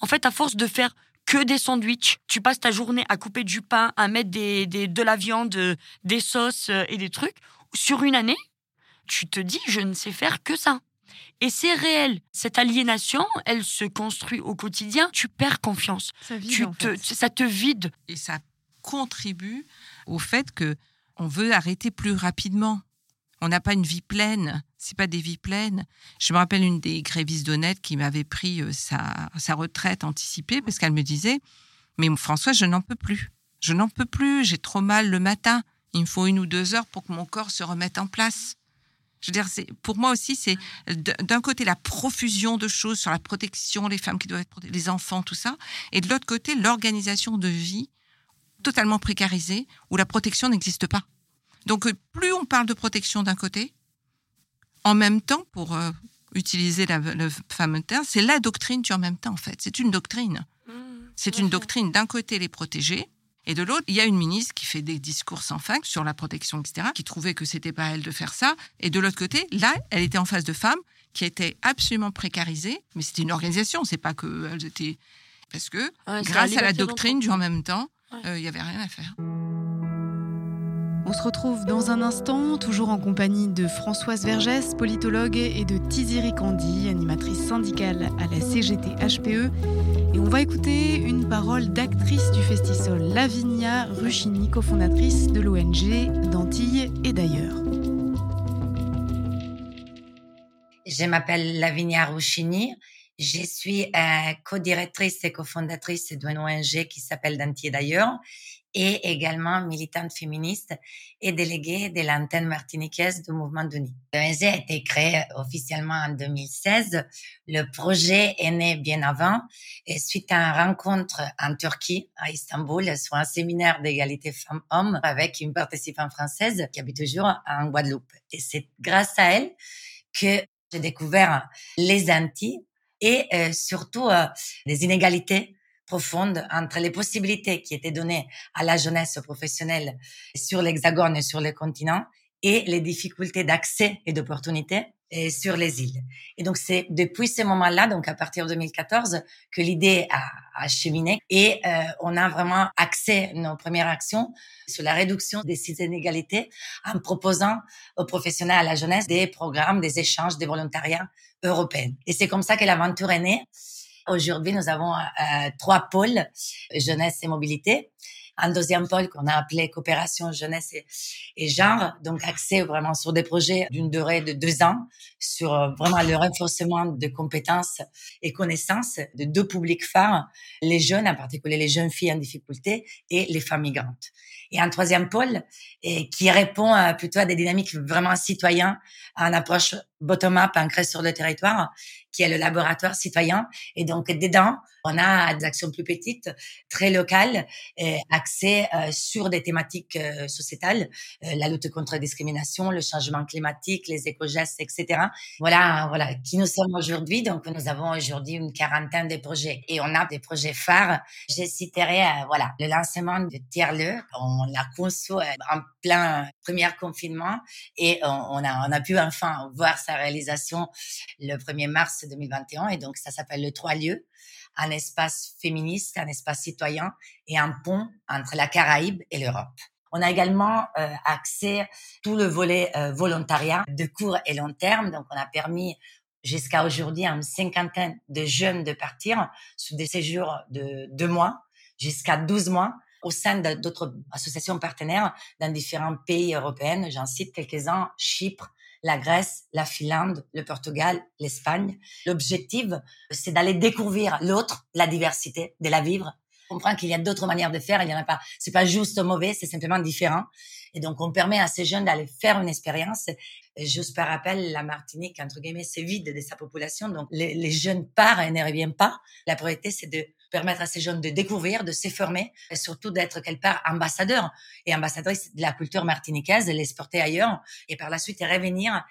en fait, à force de faire que des sandwichs, tu passes ta journée à couper du pain, à mettre des, de la viande, des sauces euh, et des trucs. Sur une année, tu te dis, je ne sais faire que ça. Et c'est réel. Cette aliénation, elle se construit au quotidien. Tu perds confiance. Ça vide, Tu en te, fait. ça te vide. Et ça contribue au fait que on veut arrêter plus rapidement. On n'a pas une vie pleine. C'est pas des vies pleines. Je me rappelle une des grévistes d'Honnête qui m'avait pris euh, sa, sa retraite anticipée parce qu'elle me disait Mais François, je n'en peux plus. Je n'en peux plus. J'ai trop mal le matin. Il me faut une ou deux heures pour que mon corps se remette en place. Je veux dire, pour moi aussi, c'est d'un côté la profusion de choses sur la protection, les femmes qui doivent être les enfants, tout ça, et de l'autre côté, l'organisation de vie totalement précarisée où la protection n'existe pas. Donc, euh, plus on parle de protection d'un côté, en même temps, pour euh, utiliser la, le fameux terme, c'est la doctrine tu en même temps, en fait. C'est une doctrine. C'est une doctrine d'un côté les protéger, et de l'autre, il y a une ministre qui fait des discours sans fin sur la protection, etc., qui trouvait que c'était pas à elle de faire ça. Et de l'autre côté, là, elle était en face de femmes qui étaient absolument précarisées, mais c'était une organisation, c'est pas qu'elles étaient. Parce que, Ouais, grâce à la doctrine du en même temps, Ouais. euh, il y avait rien à faire. On se retrouve dans un instant, toujours en compagnie de Françoise Vergès, politologue, et de Tiziri Kandi, animatrice syndicale à la CGT HPE. Et on va écouter une parole d'actrice du Festisol, Lavinia Ruchini, cofondatrice de l'ONG d'Antilles et d'ailleurs. Je m'appelle Lavinia Rouchini. Je suis euh, co-directrice et cofondatrice d'une ONG qui s'appelle Dantier d'ailleurs et également militante féministe et déléguée de l'antenne martiniquaise du mouvement d'Uni. L'ONG a été créée officiellement en 2016. Le projet est né bien avant et suite à une rencontre en Turquie, à Istanbul, sur un séminaire d'égalité femmes-hommes avec une participante française qui habite toujours en Guadeloupe. Et c'est grâce à elle que j'ai découvert les Antilles et euh, surtout euh, des inégalités profondes entre les possibilités qui étaient données à la jeunesse professionnelle sur l'Hexagone et sur le continent et les difficultés d'accès et d'opportunités euh, sur les îles. Et donc c'est depuis ce moment-là, donc à partir de 2014, que l'idée a, a cheminé et euh, on a vraiment axé nos premières actions sur la réduction de ces inégalités en proposant aux professionnels, à la jeunesse, des programmes, des échanges, des volontariats européens. Et c'est comme ça que l'aventure est née. Aujourd'hui, nous avons euh, trois pôles, jeunesse et mobilité. Un deuxième pôle qu'on a appelé coopération jeunesse et, genre, donc axé vraiment sur des projets d'une durée de deux ans, sur euh, vraiment le renforcement de compétences et connaissances de deux publics phares, les jeunes, en particulier les jeunes filles en difficulté et les femmes migrantes. Et un troisième pôle et qui répond euh, plutôt à des dynamiques vraiment citoyennes, à une approche bottom-up ancrée sur le territoire, qui est le laboratoire citoyen. Et donc, dedans, on a des actions plus petites, très locales, euh, axées euh, sur des thématiques euh, sociétales, euh, la lutte contre la discrimination, le changement climatique, les éco-gestes, etc. Voilà, voilà, qui nous sommes aujourd'hui. Donc, nous avons aujourd'hui une quarantaine de projets et on a des projets phares. Je citerai, euh, voilà, le lancement de Tiers-le. On l'a conçu euh, en plein premier confinement et on a, on a pu enfin voir sa réalisation le 1er mars 2021 et donc ça s'appelle le Trois lieux un espace féministe, un espace citoyen et un pont entre la Caraïbe et l'Europe. On a également euh, axé tout le volet euh, volontariat de court et long terme. Donc, on a permis jusqu'à aujourd'hui à une cinquantaine de jeunes de partir sur des séjours de deux mois jusqu'à 12 mois au sein d'autres associations partenaires dans différents pays européens. J'en cite quelques-uns, Chypre, la Grèce, la Finlande, le Portugal, l'Espagne. L'objectif, c'est d'aller découvrir l'autre, la diversité, de la vivre. Comprendre qu'il y a d'autres manières de faire, il y en a pas. C'est pas juste mauvais, c'est simplement différent. Et donc, on permet à ces jeunes d'aller faire une expérience. Juste par rappel, la Martinique, entre guillemets, c'est vide de sa population. Donc, les, jeunes partent et ne reviennent pas. La priorité, c'est de permettre à ces jeunes de découvrir, de se et surtout d'être quelque part ambassadeurs et ambassadrices de la culture martiniquaise, de l'exporter ailleurs, et par la suite revenir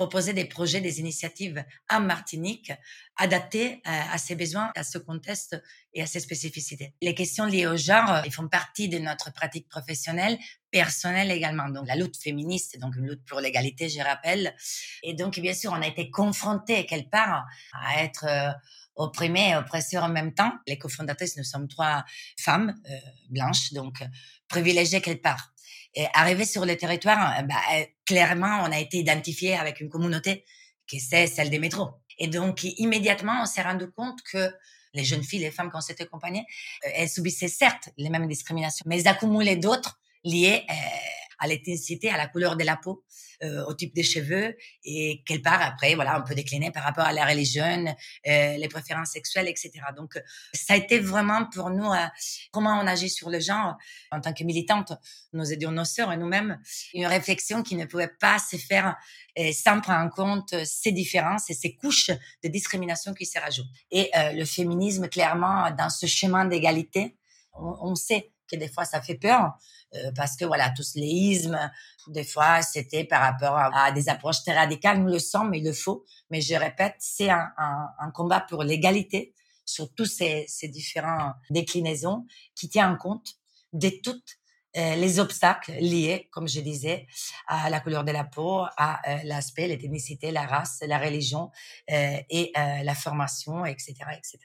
proposer des projets, des initiatives en Martinique adaptées euh, à ses besoins, à ce contexte et à ses spécificités. Les questions liées au genre, euh, ils font partie de notre pratique professionnelle, personnelle également. Donc la lutte féministe, donc une lutte pour l'égalité, je rappelle. Et donc bien sûr, on a été confrontés quelque part à être euh, opprimés et oppressés en même temps. Les cofondatrices, nous sommes trois femmes euh, blanches, donc euh, privilégiées quelque part. Et arrivé sur le territoire, euh, bah, euh, clairement, on a été identifié avec une communauté que c'est celle des métros. Et donc, immédiatement, on s'est rendu compte que les jeunes filles, les femmes qu'on s'était accompagnées, euh, elles subissaient certes les mêmes discriminations, mais elles accumulaient d'autres liées euh, à l'intensité, à la couleur de la peau, euh, au type des cheveux et quelque part après, voilà, on peut décliner par rapport à la religion, euh, les préférences sexuelles, etc. Donc, ça a été vraiment pour nous euh, comment on agit sur le genre en tant que militante, nous aidions nos sœurs et nous-mêmes, une réflexion qui ne pouvait pas se faire euh, sans prendre en compte ces différences et ces couches de discrimination qui se rajoutent. Et euh, le féminisme, clairement, dans ce chemin d'égalité, on, on sait que des fois ça fait peur euh, parce que voilà tous les ismes des fois c'était par rapport à, à, des approches très radicales nous le sommes mais il le faut mais je répète c'est un, un, un, combat pour l'égalité sur tous ces, ces différents déclinaisons qui tient en compte de toutes euh, les obstacles liés, comme je disais, à la couleur de la peau, à euh, l'aspect, l'ethnicité, la race, la religion euh, et euh, la formation, etc., etc.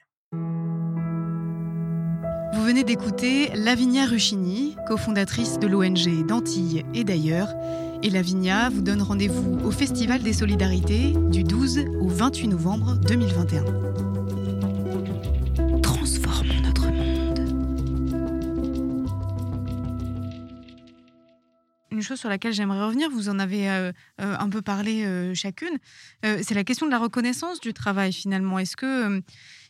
D'écouter Lavinia Ruchini, cofondatrice de l'ONG d'Antilles et d'ailleurs. Et Lavinia vous donne rendez-vous au Festival des Solidarités du 12 au 28 novembre 2021. Transformons notre monde. Une chose sur laquelle j'aimerais revenir, vous en avez euh, euh, un peu parlé euh, chacune, c'est la question de la reconnaissance du travail finalement. Est-ce que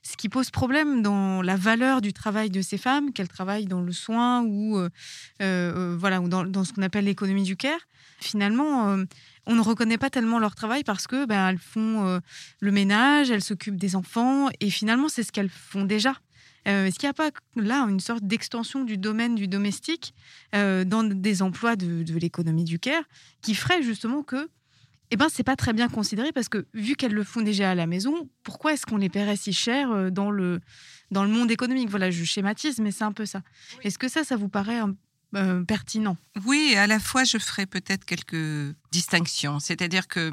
ce qui pose problème dans la valeur du travail de ces femmes, qu'elles travaillent dans le soin ou, euh, euh, voilà, ou dans, ce qu'on appelle l'économie du care. Finalement, euh, on ne reconnaît pas tellement leur travail parce que ben, elles font le ménage, elles s'occupent des enfants et finalement, c'est ce qu'elles font déjà. Est-ce qu'il n'y a pas là une sorte d'extension du domaine du domestique dans des emplois de, de l'économie du care qui ferait justement que eh ben, c'est pas très bien considéré parce que vu qu'elles le font déjà à la maison, pourquoi est-ce qu'on les paierait si cher dans le, dans le monde économique? Voilà, je schématise, mais c'est un peu ça. Oui. Est-ce que ça, ça vous paraît euh, pertinent? Oui, à la fois, je ferai peut-être quelques distinctions. C'est-à-dire que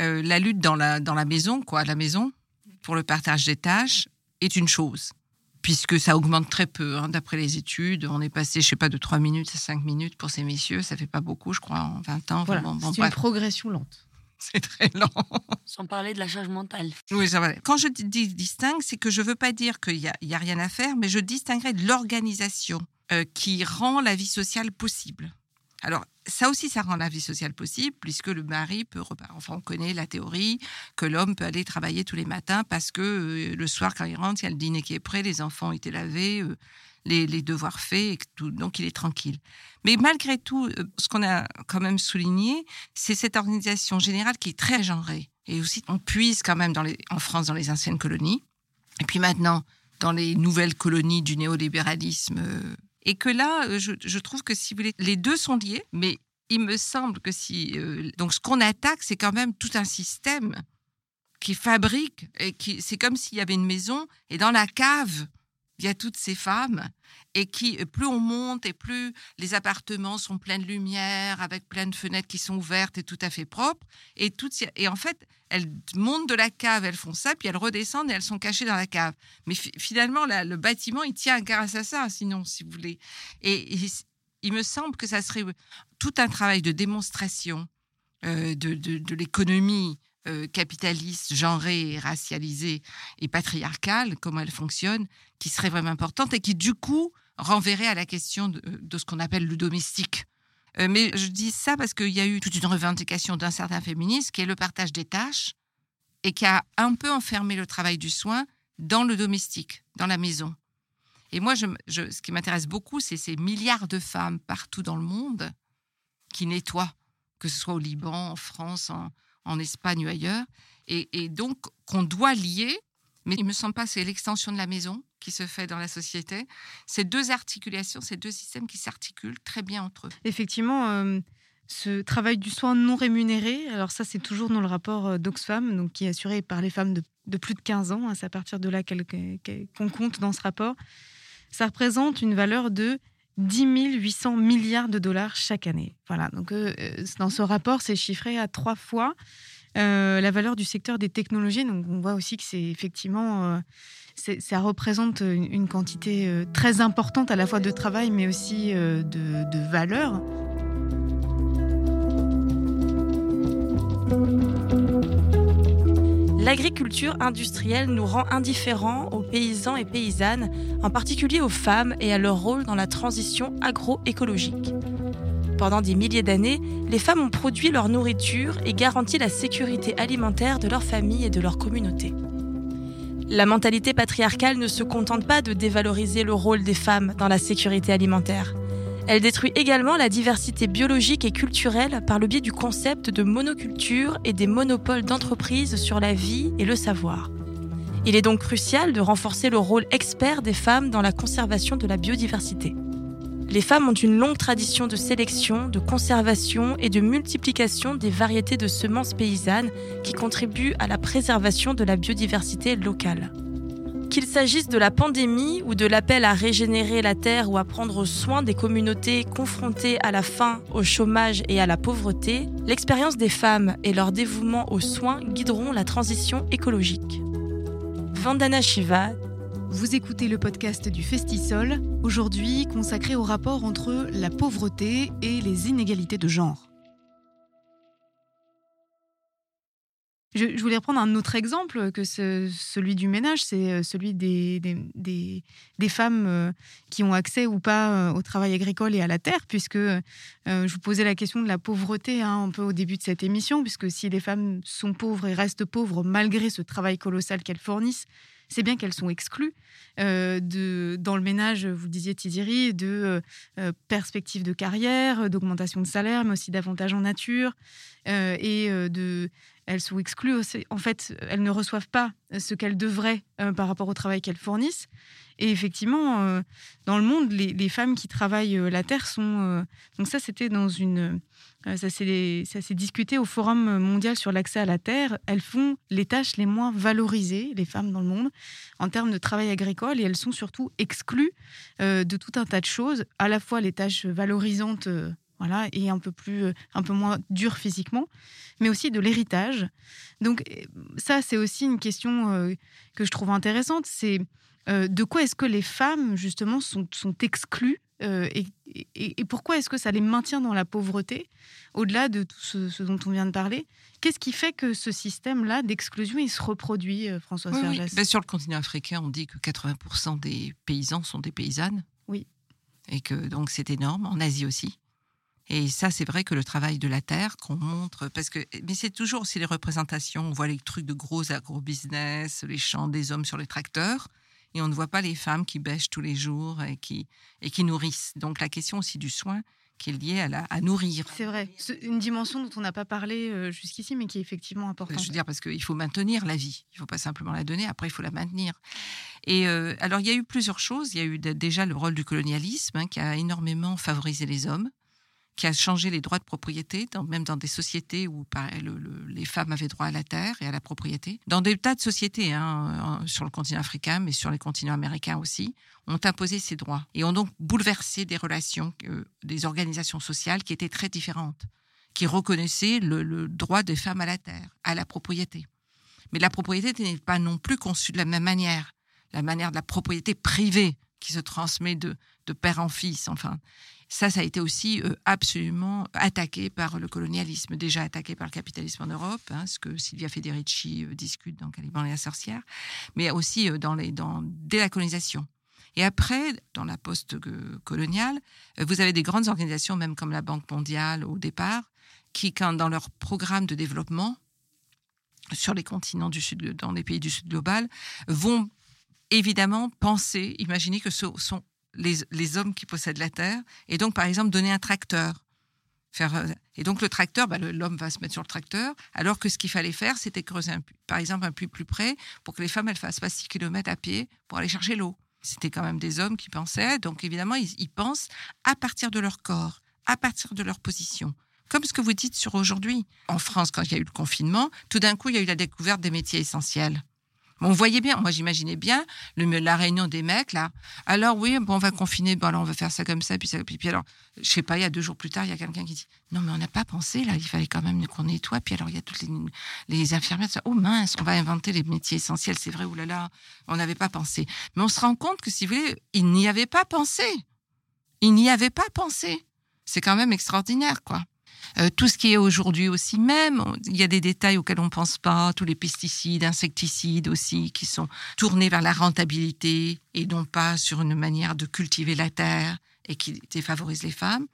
euh, la lutte dans la, dans la maison, quoi, la maison, pour le partage des tâches, est une chose puisque ça augmente très peu. Hein, D'après les études, on est passé, je sais pas, de 3 minutes à 5 minutes pour ces messieurs. Ça fait pas beaucoup, je crois, en 20 ans. Voilà, bon, bon, c'est une progression lente. [laughs] C'est très lent. Sans parler de la charge mentale. Oui, ça va. Quand je dis distingue, c'est que je veux pas dire qu'il y, y a, rien à faire, mais je distinguerai de l'organisation euh, qui rend la vie sociale possible. Alors, ça aussi, ça rend la vie sociale possible, puisque le mari peut. Enfin, on connaît la théorie que l'homme peut aller travailler tous les matins parce que euh, le soir, quand il rentre, il y a le dîner qui est prêt, les enfants ont été lavés, euh, les, devoirs faits, et tout, donc il est tranquille. Mais malgré tout, euh, ce qu'on a quand même souligné, c'est cette organisation générale qui est très genrée. Et aussi, on puise quand même en France dans les anciennes colonies. Et puis maintenant, dans les nouvelles colonies du néolibéralisme et que là, je, je, trouve que si vous les deux sont liés, mais il me semble que si. Euh, donc, ce qu'on attaque, c'est quand même tout un système qui fabrique, et qui c'est comme s'il y avait une maison, et dans la cave, il y a toutes ces femmes, et qui, plus on monte, et plus les appartements sont pleins de lumière, avec plein de fenêtres qui sont ouvertes et tout à fait propres, et, toutes, et en fait, elles montent de la cave, elles font ça, puis elles redescendent et elles sont cachées dans la cave. Mais finalement, le bâtiment, il tient grâce à ça, sinon, si vous voulez. Et, il me semble que ça serait tout un travail de démonstration euh, de, de l'économie euh, capitaliste, genrée, racialisée et patriarcale, comment elle fonctionne, qui serait vraiment importante et qui, du coup, renverrait à la question de, de ce qu'on appelle le domestique. Euh, mais je dis ça parce qu'il y a eu toute une revendication d'un certain féministe qui est le partage des tâches et qui a un peu enfermé le travail du soin dans le domestique, dans la maison. Et moi, ce qui m'intéresse beaucoup, c'est ces milliards de femmes partout dans le monde qui nettoient, que ce soit au Liban, en France, en, en Espagne ou ailleurs, et, donc qu'on doit lier, mais il me semble pas c'est l'extension de la maison qui se fait dans la société. Ces deux articulations, ces deux systèmes qui s'articulent très bien entre eux. Effectivement. Euh ce travail du soin non rémunéré, alors ça c'est toujours dans le rapport d'Oxfam, donc qui est assuré par les femmes de, plus de 15 ans, hein, c'est à partir de là qu'on qu qu compte dans ce rapport, ça représente une valeur de 10 800 milliards de dollars chaque année. Voilà, donc euh, dans ce rapport, c'est chiffré à trois fois euh, la valeur du secteur des technologies. Donc on voit aussi que c'est effectivement, euh, ça représente une, quantité euh, très importante à la fois de travail, mais aussi euh, de valeur. L'agriculture industrielle nous rend indifférents aux paysans et paysannes, en particulier aux femmes et à leur rôle dans la transition agroécologique. Pendant des milliers d'années, les femmes ont produit leur nourriture et garanti la sécurité alimentaire de leur famille et de leur communauté. La mentalité patriarcale ne se contente pas de dévaloriser le rôle des femmes dans la sécurité alimentaire. Elle détruit également la diversité biologique et culturelle par le biais du concept de monoculture et des monopoles d'entreprise sur la vie et le savoir. Il est donc crucial de renforcer le rôle expert des femmes dans la conservation de la biodiversité. Les femmes ont une longue tradition de sélection, de conservation et de multiplication des variétés de semences paysannes qui contribuent à la préservation de la biodiversité locale. Qu'il s'agisse de la pandémie ou de l'appel à régénérer la terre ou à prendre soin des communautés confrontées à la faim, au chômage et à la pauvreté, l'expérience des femmes et leur dévouement aux soins guideront la transition écologique. Vandana Shiva. Vous écoutez le podcast du Festisol, aujourd'hui consacré au rapport entre la pauvreté et les inégalités de genre. Je, voulais reprendre un autre exemple que celui du ménage, c'est euh, celui des, femmes euh, qui ont accès ou pas euh, au travail agricole et à la terre, puisque je vous posais la question de la pauvreté hein, un peu au début de cette émission, puisque si les femmes sont pauvres et restent pauvres malgré ce travail colossal qu'elles fournissent, c'est bien qu'elles sont exclues de, dans le ménage, vous disiez Tiziri, de perspectives de carrière, d'augmentation de salaire, mais aussi d'avantages en nature et de elles sont exclues. En fait, elles ne reçoivent pas ce qu'elles devraient euh, par rapport au travail qu'elles fournissent. Et effectivement, euh, dans le monde, les, femmes qui travaillent euh, la terre sont. donc ça, c'était dans une. ça s'est discuté au Forum mondial sur l'accès à la terre. Elles font les tâches les moins valorisées, les femmes dans le monde, en termes de travail agricole, et elles sont surtout exclues de tout un tas de choses, à la fois les tâches valorisantes voilà, et un peu plus, un peu moins dur physiquement, mais aussi de l'héritage. Donc ça, c'est aussi une question euh, que je trouve intéressante. C'est euh, de quoi est-ce que les femmes justement sont, sont exclues euh, et, et, pourquoi est-ce que ça les maintient dans la pauvreté au-delà de tout ce, dont on vient de parler? Qu'est-ce qui fait que ce système-là d'exclusion il se reproduit, François oui, ben, Sur le continent africain, on dit que 80% des paysans sont des paysannes. Oui. Et que donc c'est énorme. En Asie aussi. Et ça, c'est vrai que le travail de la terre qu'on montre, parce que, mais c'est toujours aussi les représentations. On voit les trucs de gros agro-business, les champs des hommes sur les tracteurs, et on ne voit pas les femmes qui bêchent tous les jours et qui, et qui nourrissent. Donc la question aussi du soin qui est liée à, la, à nourrir. C'est vrai, une dimension dont on n'a pas parlé euh, jusqu'ici, mais qui est effectivement importante. Je veux dire, parce qu'il faut maintenir la vie. Il ne faut pas simplement la donner, après il faut la maintenir. Et euh, alors il y a eu plusieurs choses. Il y a eu déjà le rôle du colonialisme hein, qui a énormément favorisé les hommes qui a changé les droits de propriété, même dans des sociétés où les femmes avaient droit à la terre et à la propriété. Dans des tas de sociétés, hein, sur le continent africain, mais sur les continents américains aussi, ont imposé ces droits et ont donc bouleversé des relations, euh, des organisations sociales qui étaient très différentes, qui reconnaissaient le, droit des femmes à la terre, à la propriété. Mais la propriété n'est pas non plus conçue de la même manière. La manière de la propriété privée qui se transmet de, de père en fils, enfin. Ça, ça a été aussi euh, absolument attaqué par le colonialisme, déjà attaqué par le capitalisme en Europe, hein, ce que Silvia Federici euh, discute dans Caliban et la sorcière, mais aussi euh, dans les, dans, dès la colonisation. Et après, dans la post-coloniale, vous avez des grandes organisations, même comme la Banque mondiale au départ, qui, quand dans leur programme de développement sur les continents du Sud, dans les pays du Sud global, vont évidemment penser, imaginer que ce sont les, hommes qui possèdent la terre, et donc par exemple donner un tracteur. Faire, euh, et donc le tracteur, bah, l'homme va se mettre sur le tracteur, alors que ce qu'il fallait faire, c'était creuser par exemple un puits plus près pour que les femmes elles fassent pas 6 km à pied pour aller chercher l'eau. C'était quand même des hommes qui pensaient, donc évidemment ils pensent à partir de leur corps, à partir de leur position comme ce que vous dites sur aujourd'hui. En France, quand il y a eu le confinement, tout d'un coup, il y a eu la découverte des métiers essentiels. On voyait bien, moi j'imaginais bien le, la réunion des mecs là. Alors oui, bon, on va confiner, bon alors on va faire ça comme ça, puis ça, puis, puis alors, je sais pas, il y a deux jours plus tard, il y a quelqu'un qui dit non mais on n'a pas pensé là, il fallait quand même qu'on nettoie. Puis alors il y a toutes les, les infirmières, oh mince, on va inventer les métiers essentiels, c'est vrai, oulala, on n'avait pas pensé. Mais on se rend compte que si vous voulez, il n'y avait pas pensé. Il n'y avait pas pensé. C'est quand même extraordinaire quoi. Euh, tout ce qui est aujourd'hui aussi même, il y a des détails auxquels on ne pense pas, tous les pesticides, insecticides aussi, qui sont tournés vers la rentabilité et non pas sur une manière de cultiver la terre et qui défavorisent les femmes.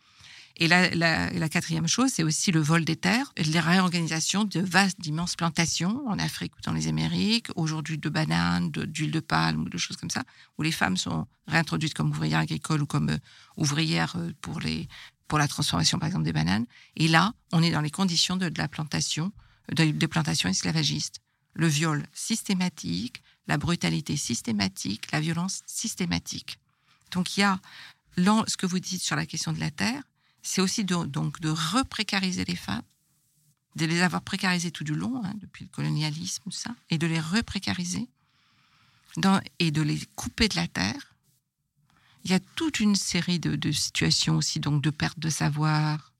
Et la, la, quatrième chose, c'est aussi le vol des terres la réorganisation de vastes, d'immenses plantations en Afrique ou dans les Amériques, aujourd'hui de bananes, d'huile de, palme ou de choses comme ça, où les femmes sont réintroduites comme ouvrières agricoles ou comme euh, ouvrières euh, pour, les, pour la transformation, par exemple, des bananes. Et là, on est dans les conditions de, la plantation, de, de plantation esclavagiste. Le viol systématique, la brutalité systématique, la violence systématique. Donc il y a ce que vous dites sur la question de la terre, c'est aussi de, donc de reprécariser les femmes, de les avoir précarisées tout du long, hein, depuis le colonialisme, ça, et de les reprécariser, et de les couper de la terre. Il y a toute une série de, situations aussi, donc de perte de savoir,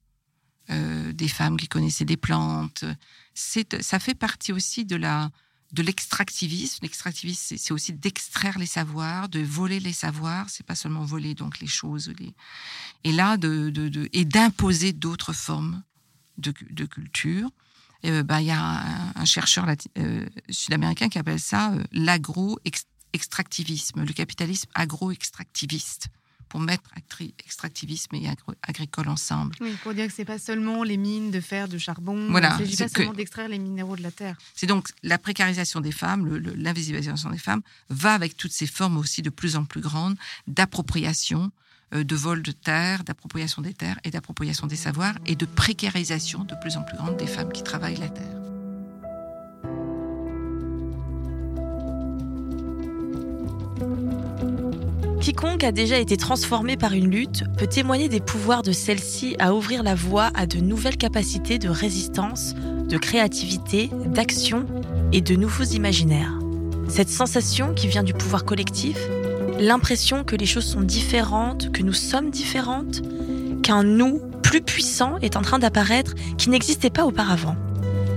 euh, des femmes qui connaissaient des plantes. Ça fait partie aussi de l'extractivisme. L'extractivisme, c'est aussi d'extraire les savoirs, de voler les savoirs. C'est pas seulement voler donc les choses, et là et d'imposer d'autres formes de, culture. Euh, bah, il y a un, chercheur euh, sud-américain qui appelle ça euh, l'agro-extractivisme, le capitalisme agro-extractiviste pour mettre extractivisme et agricole ensemble. Oui, pour dire que c'est pas seulement les mines de fer, de charbon, voilà, il ne s'agit pas seulement d'extraire les minéraux de la terre. C'est donc la précarisation des femmes, l'invisibilisation des femmes va avec toutes ces formes aussi de plus en plus grandes d'appropriation, euh, de vol de terre, d'appropriation des terres et d'appropriation des savoirs et de précarisation de plus en plus grande des femmes qui travaillent la terre. Quiconque a déjà été transformé par une lutte peut témoigner des pouvoirs de celle-ci à ouvrir la voie à de nouvelles capacités de résistance, de créativité, d'action et de nouveaux imaginaires. Cette sensation qui vient du pouvoir collectif, l'impression que les choses sont différentes, que nous sommes différentes, qu'un nous plus puissant est en train d'apparaître qui n'existait pas auparavant.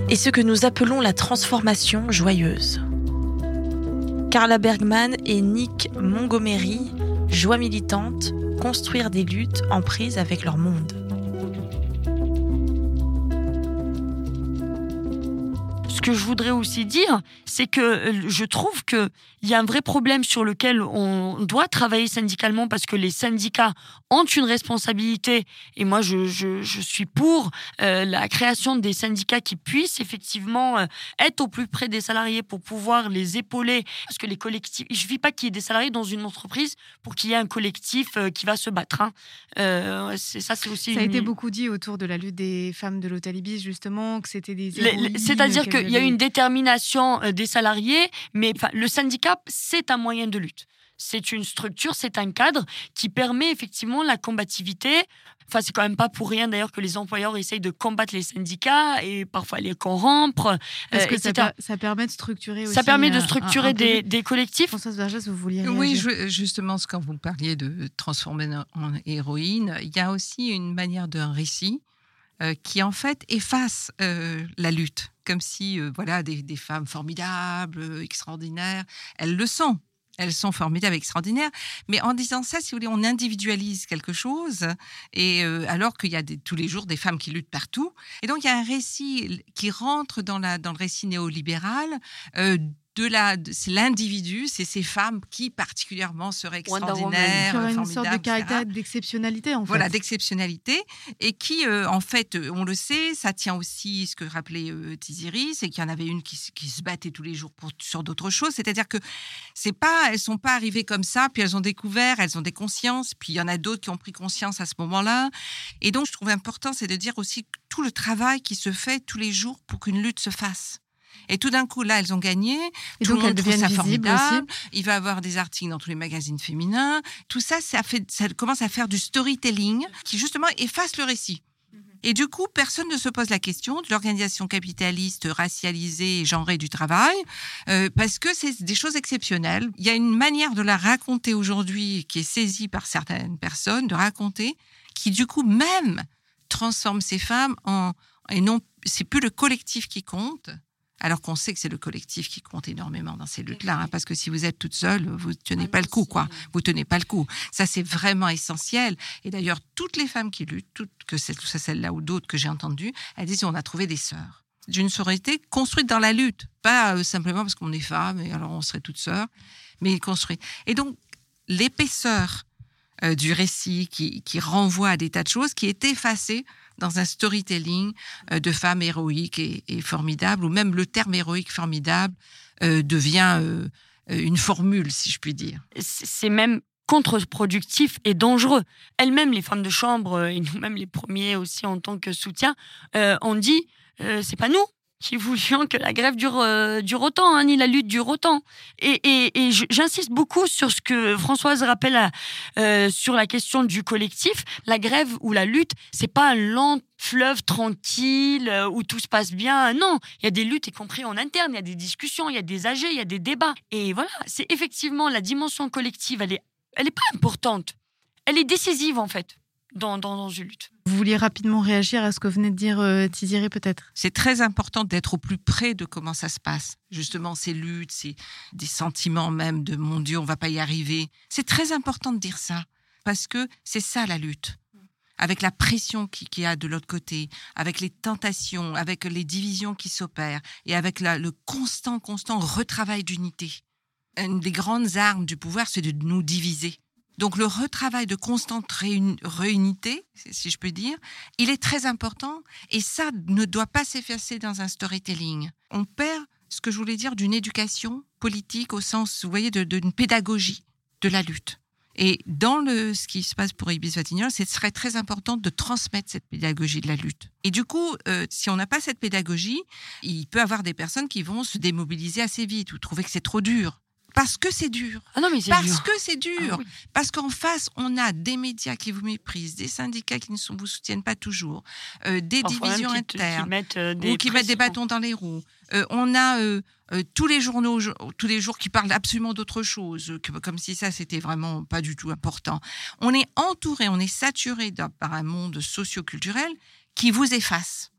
Et ce que nous appelons la transformation joyeuse. Carla Bergman et Nick Montgomery, joie militante, construire des luttes en prise avec leur monde. Que je voudrais aussi dire, c'est que euh, je trouve qu'il y a un vrai problème sur lequel on doit travailler syndicalement parce que les syndicats ont une responsabilité. Et moi, je, je, suis pour euh, la création des syndicats qui puissent effectivement euh, être au plus près des salariés pour pouvoir les épauler. Parce que les collectifs, il ne suffit pas qu'il y ait des salariés dans une entreprise pour qu'il y ait un collectif qui va se battre. Hein. c'est ça, c'est aussi. Ça a été beaucoup dit autour de la lutte des femmes de l'hôtel Ibis, justement, que c'était des. C'est-à-dire qu'il y a une détermination des salariés, mais le syndicat, c'est un moyen de lutte. C'est une structure, c'est un cadre qui permet effectivement la combativité. Enfin, c'est quand même pas pour rien d'ailleurs que les employeurs essayent de combattre les syndicats et parfois les corrompre. Parce que ça, permet de structurer aussi. Ça permet de structurer des, collectifs. Françoise Vergès, vous vouliez réagir. Oui, justement, quand vous parliez de transformer en héroïne, il y a aussi une manière d'un récit euh, qui en fait efface euh, la lutte, comme si euh, voilà des, femmes formidables, extraordinaires, elles le sont. Elles sont formidables, extraordinaires, mais en disant ça, si vous voulez, on individualise quelque chose, et alors qu'il y a tous les jours des femmes qui luttent partout, et donc il y a un récit qui rentre dans, la, dans le récit néolibéral de la, c'est l'individu, c'est ces femmes qui particulièrement seraient extraordinaires, formidables, une sorte de caractère d'exceptionnalité en fait. Voilà, d'exceptionnalité et qui, euh, en fait, euh, on le sait, ça tient aussi ce que rappelait euh, Tiziris, c'est qu'il y en avait une qui, se battait tous les jours pour, sur d'autres choses. C'est-à-dire que c'est pas, elles sont pas arrivées comme ça, puis elles ont découvert, elles ont des consciences, puis il y en a d'autres qui ont pris conscience à ce moment-là. Et donc, je trouve important, c'est de dire aussi tout le travail qui se fait tous les jours pour qu'une lutte se fasse. Et tout d'un coup, là, elles ont gagné. Et tout donc, elles deviennent visibles aussi. Il va y avoir des articles dans tous les magazines féminins. Tout ça, ça, fait, ça commence à faire du storytelling qui, justement, efface le récit. Mhm. Et du coup, personne ne se pose la question de l'organisation capitaliste racialisée et genrée du travail, euh, parce que c'est des choses exceptionnelles. Il y a une manière de la raconter aujourd'hui qui est saisie par certaines personnes, de raconter, qui du coup même transforme ces femmes en... Et non, c'est plus le collectif qui compte, alors qu'on sait que c'est le collectif qui compte énormément dans ces luttes-là, hein, parce que si vous êtes toute seule, vous tenez pas le coup, quoi. Vous tenez pas le coup. Ça, c'est vraiment essentiel. Et d'ailleurs, toutes les femmes qui luttent, toutes, que c'est celle-là ou d'autres que j'ai entendues, elles disent on a trouvé des sœurs d'une sororité construite dans la lutte, pas euh, simplement parce qu'on est femme et alors on serait toute sœur, mais construite. Et donc, l'épaisseur euh, du récit qui, qui, renvoie à des tas de choses qui est effacée dans un storytelling euh, de femmes héroïques et, formidables, ou même le terme héroïque formidable euh, devient une formule, si je puis dire. C'est même contre-productif et dangereux. Elles-mêmes, les femmes de chambre, et nous-mêmes les premiers aussi en tant que soutien, on dit, c'est pas nous qui voulions que la grève dure, euh, dure autant, hein, ni la lutte dure autant. Et, j'insiste beaucoup sur ce que Françoise rappelle euh, sur la question du collectif. La grève ou la lutte, c'est pas un lent fleuve tranquille euh, où tout se passe bien. Non, il y a des luttes, y compris en interne, il y a des discussions, il y a des âgés, il y a des débats. Et voilà, c'est effectivement la dimension collective, elle est, elle est pas importante. Elle est décisive en fait dans, dans, une lutte. Vous vouliez rapidement réagir à ce que venait de dire euh, peut-être? C'est très important d'être au plus près de comment ça se passe. Justement, ces luttes, ces des sentiments même de mon Dieu, on va pas y arriver. C'est très important de dire ça parce que c'est ça la lutte. Avec la pression qu'il y a de l'autre côté, avec les tentations, avec les divisions qui s'opèrent et avec le constant, constant retravail d'unité. Une des grandes armes du pouvoir, c'est de nous diviser. Donc le retravail de constante réunité, si je peux dire, il est très important et ça ne doit pas s'effacer dans un storytelling. On perd ce que je voulais dire d'une éducation politique au sens, vous voyez, d'une pédagogie de la lutte. Et dans le, ce qui se passe pour Ibis Vatignol, ce serait très important de transmettre cette pédagogie de la lutte. Et du coup, euh, si on n'a pas cette pédagogie, il peut y avoir des personnes qui vont se démobiliser assez vite ou trouver que c'est trop dur. Parce que c'est dur. Ah non, mais Parce que c'est dur. Ah Parce qu'en face, on a des médias qui vous méprisent, des syndicats qui ne vous soutiennent pas toujours, euh, des divisions internes, mettent, euh, ou qui mettent des bâtons dans les roues. Euh, on a tous les journaux, tous les jours qui parlent absolument d'autre chose, comme si ça c'était vraiment pas du tout important. On est entouré, on est saturé par un monde socioculturel qui vous efface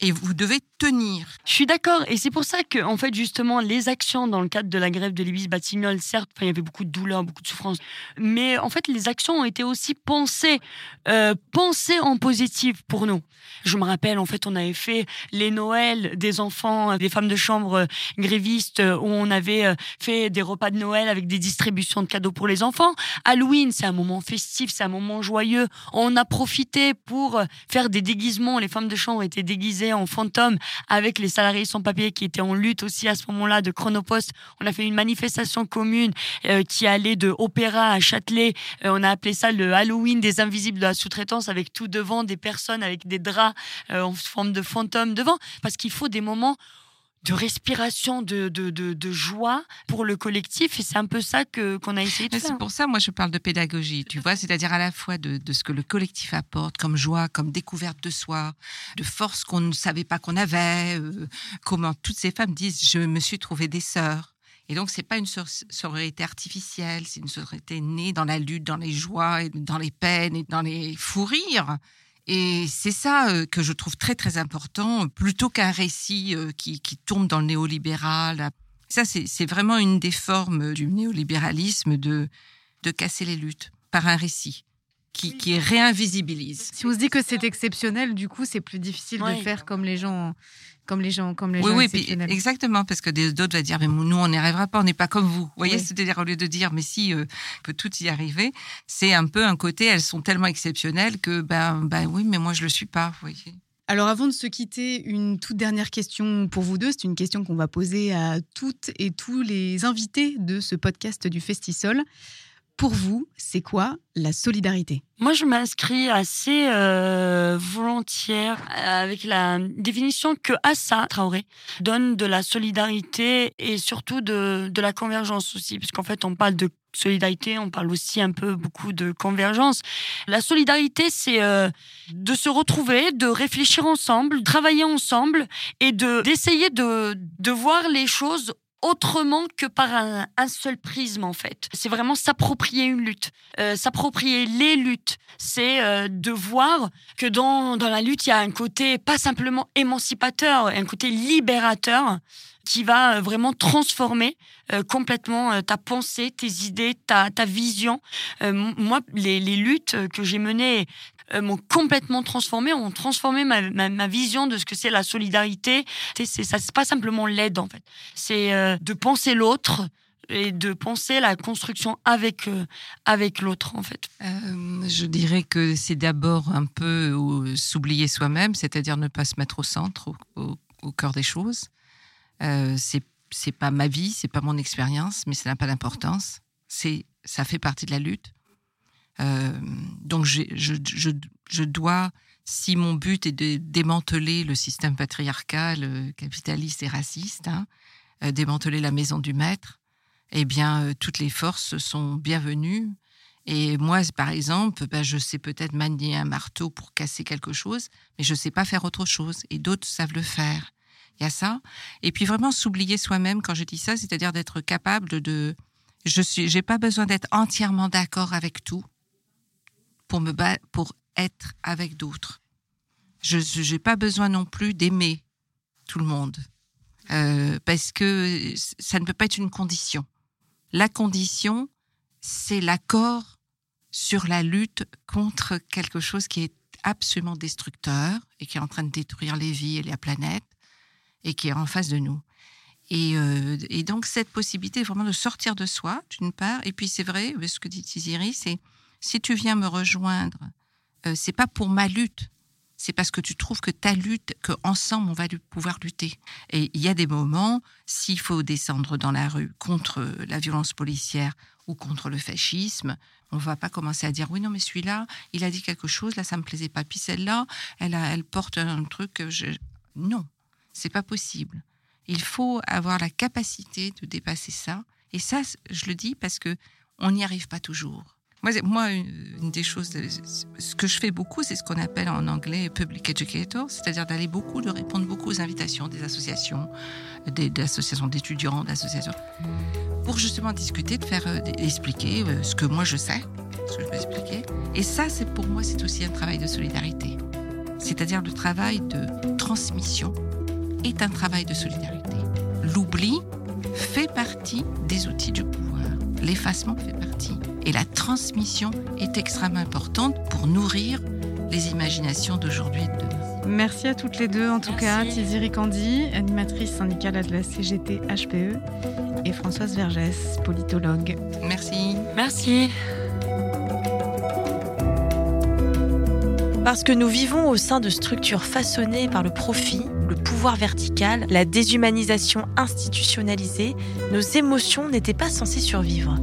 et vous devez tenir. Je suis d'accord, et c'est pour ça que, en fait, justement, les actions dans le cadre de la grève de l'Ibis Batignolles, certes, il y avait beaucoup de douleur, beaucoup de souffrance, mais en fait, les actions ont été aussi pensées, euh, pensées en positif pour nous. Je me rappelle, en fait, on avait fait les Noëls des enfants, des femmes de chambre euh, grévistes, euh, où on avait fait des repas de Noël avec des distributions de cadeaux pour les enfants. Halloween, c'est un moment festif, c'est un moment joyeux. On a profité pour faire des déguisements. Les femmes de chambre étaient déguisées en fantôme avec les salariés sans papier qui étaient en lutte aussi à ce moment-là de Chronopost. On a fait une manifestation commune euh, qui allait de Opéra à Châtelet. Euh, on a appelé ça le Halloween des invisibles de la sous-traitance avec tout devant des personnes avec des draps euh, en forme de fantôme devant parce qu'il faut des moments de respiration, de, de, de, joie pour le collectif. Et c'est un peu ça que, qu'on a essayé de faire. C'est pour ça, moi, je parle de pédagogie, tu vois, c'est-à-dire à la fois de, de, ce que le collectif apporte comme joie, comme découverte de soi, de force qu'on ne savait pas qu'on avait, euh, comment toutes ces femmes disent, je me suis trouvé des sœurs. Et donc, c'est pas une sororité artificielle, c'est une sororité née dans la lutte, dans les joies, et dans les peines et dans les fous rires. Et c'est ça euh, que je trouve très très important, plutôt qu'un récit euh, qui, qui tombe dans le néolibéral. Ça, c'est vraiment une des formes du néolibéralisme de, de casser les luttes par un récit. Qui, qui réinvisibilise. Si on se dit que c'est exceptionnel, du coup, c'est plus difficile de faire comme les gens comme les gens, comme les oui, gens oui, puis exactement, parce que d'autres vont dire, mais nous, on n'y arrivera pas, on n'est pas comme vous. Vous voyez, c'est-à-dire au lieu de dire, mais si, euh, on peut tout y arriver, c'est un peu un côté, elles sont tellement exceptionnelles que, ben, ben oui, mais moi, je le suis pas. Vous voyez. Alors avant de se quitter, une toute dernière question pour vous deux. C'est une question qu'on va poser à toutes et tous les invités de ce podcast du Festisol. Pour vous, c'est quoi la solidarité? Moi, je m'inscris assez euh, volontiers avec la définition que Assa Traoré donne de la solidarité et surtout de, de la convergence aussi, puisqu'en fait, on parle de solidarité, on parle aussi un peu beaucoup de convergence. La solidarité, c'est euh, de se retrouver, de réfléchir ensemble, travailler ensemble et de d'essayer de, de voir les choses autrement que par un, seul prisme en fait. C'est vraiment s'approprier une lutte, euh, s'approprier les luttes. C'est euh, de voir que dans, dans la lutte, il y a un côté pas simplement émancipateur, un côté libérateur qui va euh, vraiment transformer complètement ta pensée, tes idées, ta, ta vision. moi, les, les luttes que j'ai menées euh, m'ont complètement transformé, ont transformé ma, vision de ce que c'est la solidarité. C'est ça, c'est pas simplement l'aide en fait. C'est euh, de penser l'autre et de penser la construction avec euh, avec l'autre en fait. je dirais que c'est d'abord un peu s'oublier soi-même, c'est-à-dire ne pas se mettre au centre, au, au, cœur des choses. c'est c'est pas ma vie, c'est pas mon expérience, mais ça n'a pas d'importance. C'est ça fait partie de la lutte. Euh, donc je, je, je, dois, si mon but est de démanteler le système patriarcal, euh, capitaliste et raciste, hein, euh, démanteler la maison du maître, eh bien, toutes les forces sont bienvenues. Et moi, par exemple, ben, je sais peut-être manier un marteau pour casser quelque chose, mais je ne sais pas faire autre chose. Et d'autres savent le faire. Il y a ça. Et puis vraiment s'oublier soi-même quand je dis ça, c'est-à-dire d'être capable de... Je suis, j'ai pas besoin d'être entièrement d'accord avec tout pour me pour être avec d'autres. Je n'ai pas besoin non plus d'aimer tout le monde euh, parce que ça ne peut pas être une condition. La condition, c'est l'accord sur la lutte contre quelque chose qui est absolument destructeur et qui est en train de détruire les vies et la planète et qui est en face de nous. Et, euh, donc cette possibilité vraiment de sortir de soi, d'une part, et puis c'est vrai, ce que dit Tiziri, c'est si tu viens me rejoindre, euh, c'est pas pour ma lutte, c'est parce que tu trouves que ta lutte, qu'ensemble on va pouvoir lutter. Et il y a des moments, s'il faut descendre dans la rue contre la violence policière ou contre le fascisme, on va pas commencer à dire oui non mais celui-là, il a dit quelque chose, là ça me plaisait pas. Puis celle-là, elle, elle porte un truc je non, c'est pas possible. Il faut avoir la capacité de dépasser ça. Et ça, je le dis parce que on n'y arrive pas toujours. Moi, une des choses, ce que je fais beaucoup, c'est ce qu'on appelle en anglais public educator, c'est-à-dire d'aller beaucoup, de répondre beaucoup aux invitations des associations, des, associations d'étudiants, d'associations, pour justement discuter, de faire, euh, expliquer euh, ce que moi je sais, ce que je peux expliquer. Et ça, c'est pour moi, c'est aussi un travail de solidarité. C'est-à-dire le travail de transmission est un travail de solidarité. L'oubli fait partie des outils du pouvoir. L'effacement fait partie. Et la transmission est extrêmement importante pour nourrir les imaginations d'aujourd'hui et de demain. Merci à toutes les deux, en tout cas, Tiziri Candy, animatrice syndicale de la CGT HPE, et Françoise Vergès, politologue. Merci. Merci. Parce que nous vivons au sein de structures façonnées par le profit, le pouvoir vertical, la déshumanisation institutionnalisée, nos émotions n'étaient pas censées survivre.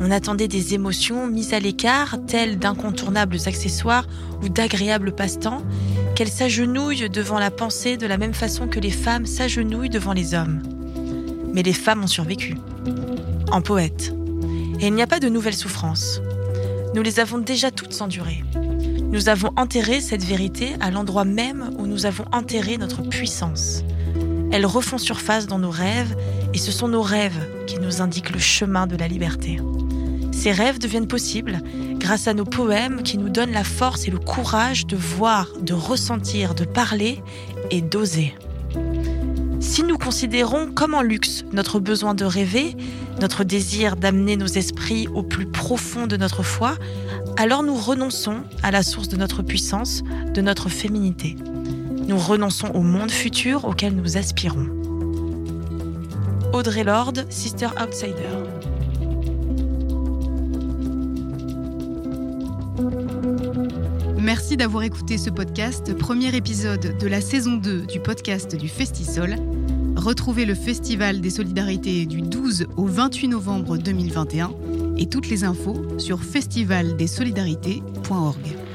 On attendait des émotions mises à l'écart, telles d'incontournables accessoires ou d'agréables passe-temps, qu'elles s'agenouillent devant la pensée de la même façon que les femmes s'agenouillent devant les hommes. Mais les femmes ont survécu, en poète. Et il n'y a pas de nouvelles souffrances. Nous les avons déjà toutes endurées. Nous avons enterré cette vérité à l'endroit même où nous avons enterré notre puissance. Elles refont surface dans nos rêves, et ce sont nos rêves qui nous indiquent le chemin de la liberté. Ces rêves deviennent possibles grâce à nos poèmes qui nous donnent la force et le courage de voir, de ressentir, de parler et d'oser. Si nous considérons comme en luxe notre besoin de rêver, notre désir d'amener nos esprits au plus profond de notre foi, alors nous renonçons à la source de notre puissance, de notre féminité. Nous renonçons au monde futur auquel nous aspirons. Audrey Lorde, Sister Outsider. Merci d'avoir écouté ce podcast, premier épisode de la saison 2 du podcast du Festisol. Retrouvez le Festival des Solidarités du 12 au 28 novembre 2021 et toutes les infos sur festivaldesolidarités.org.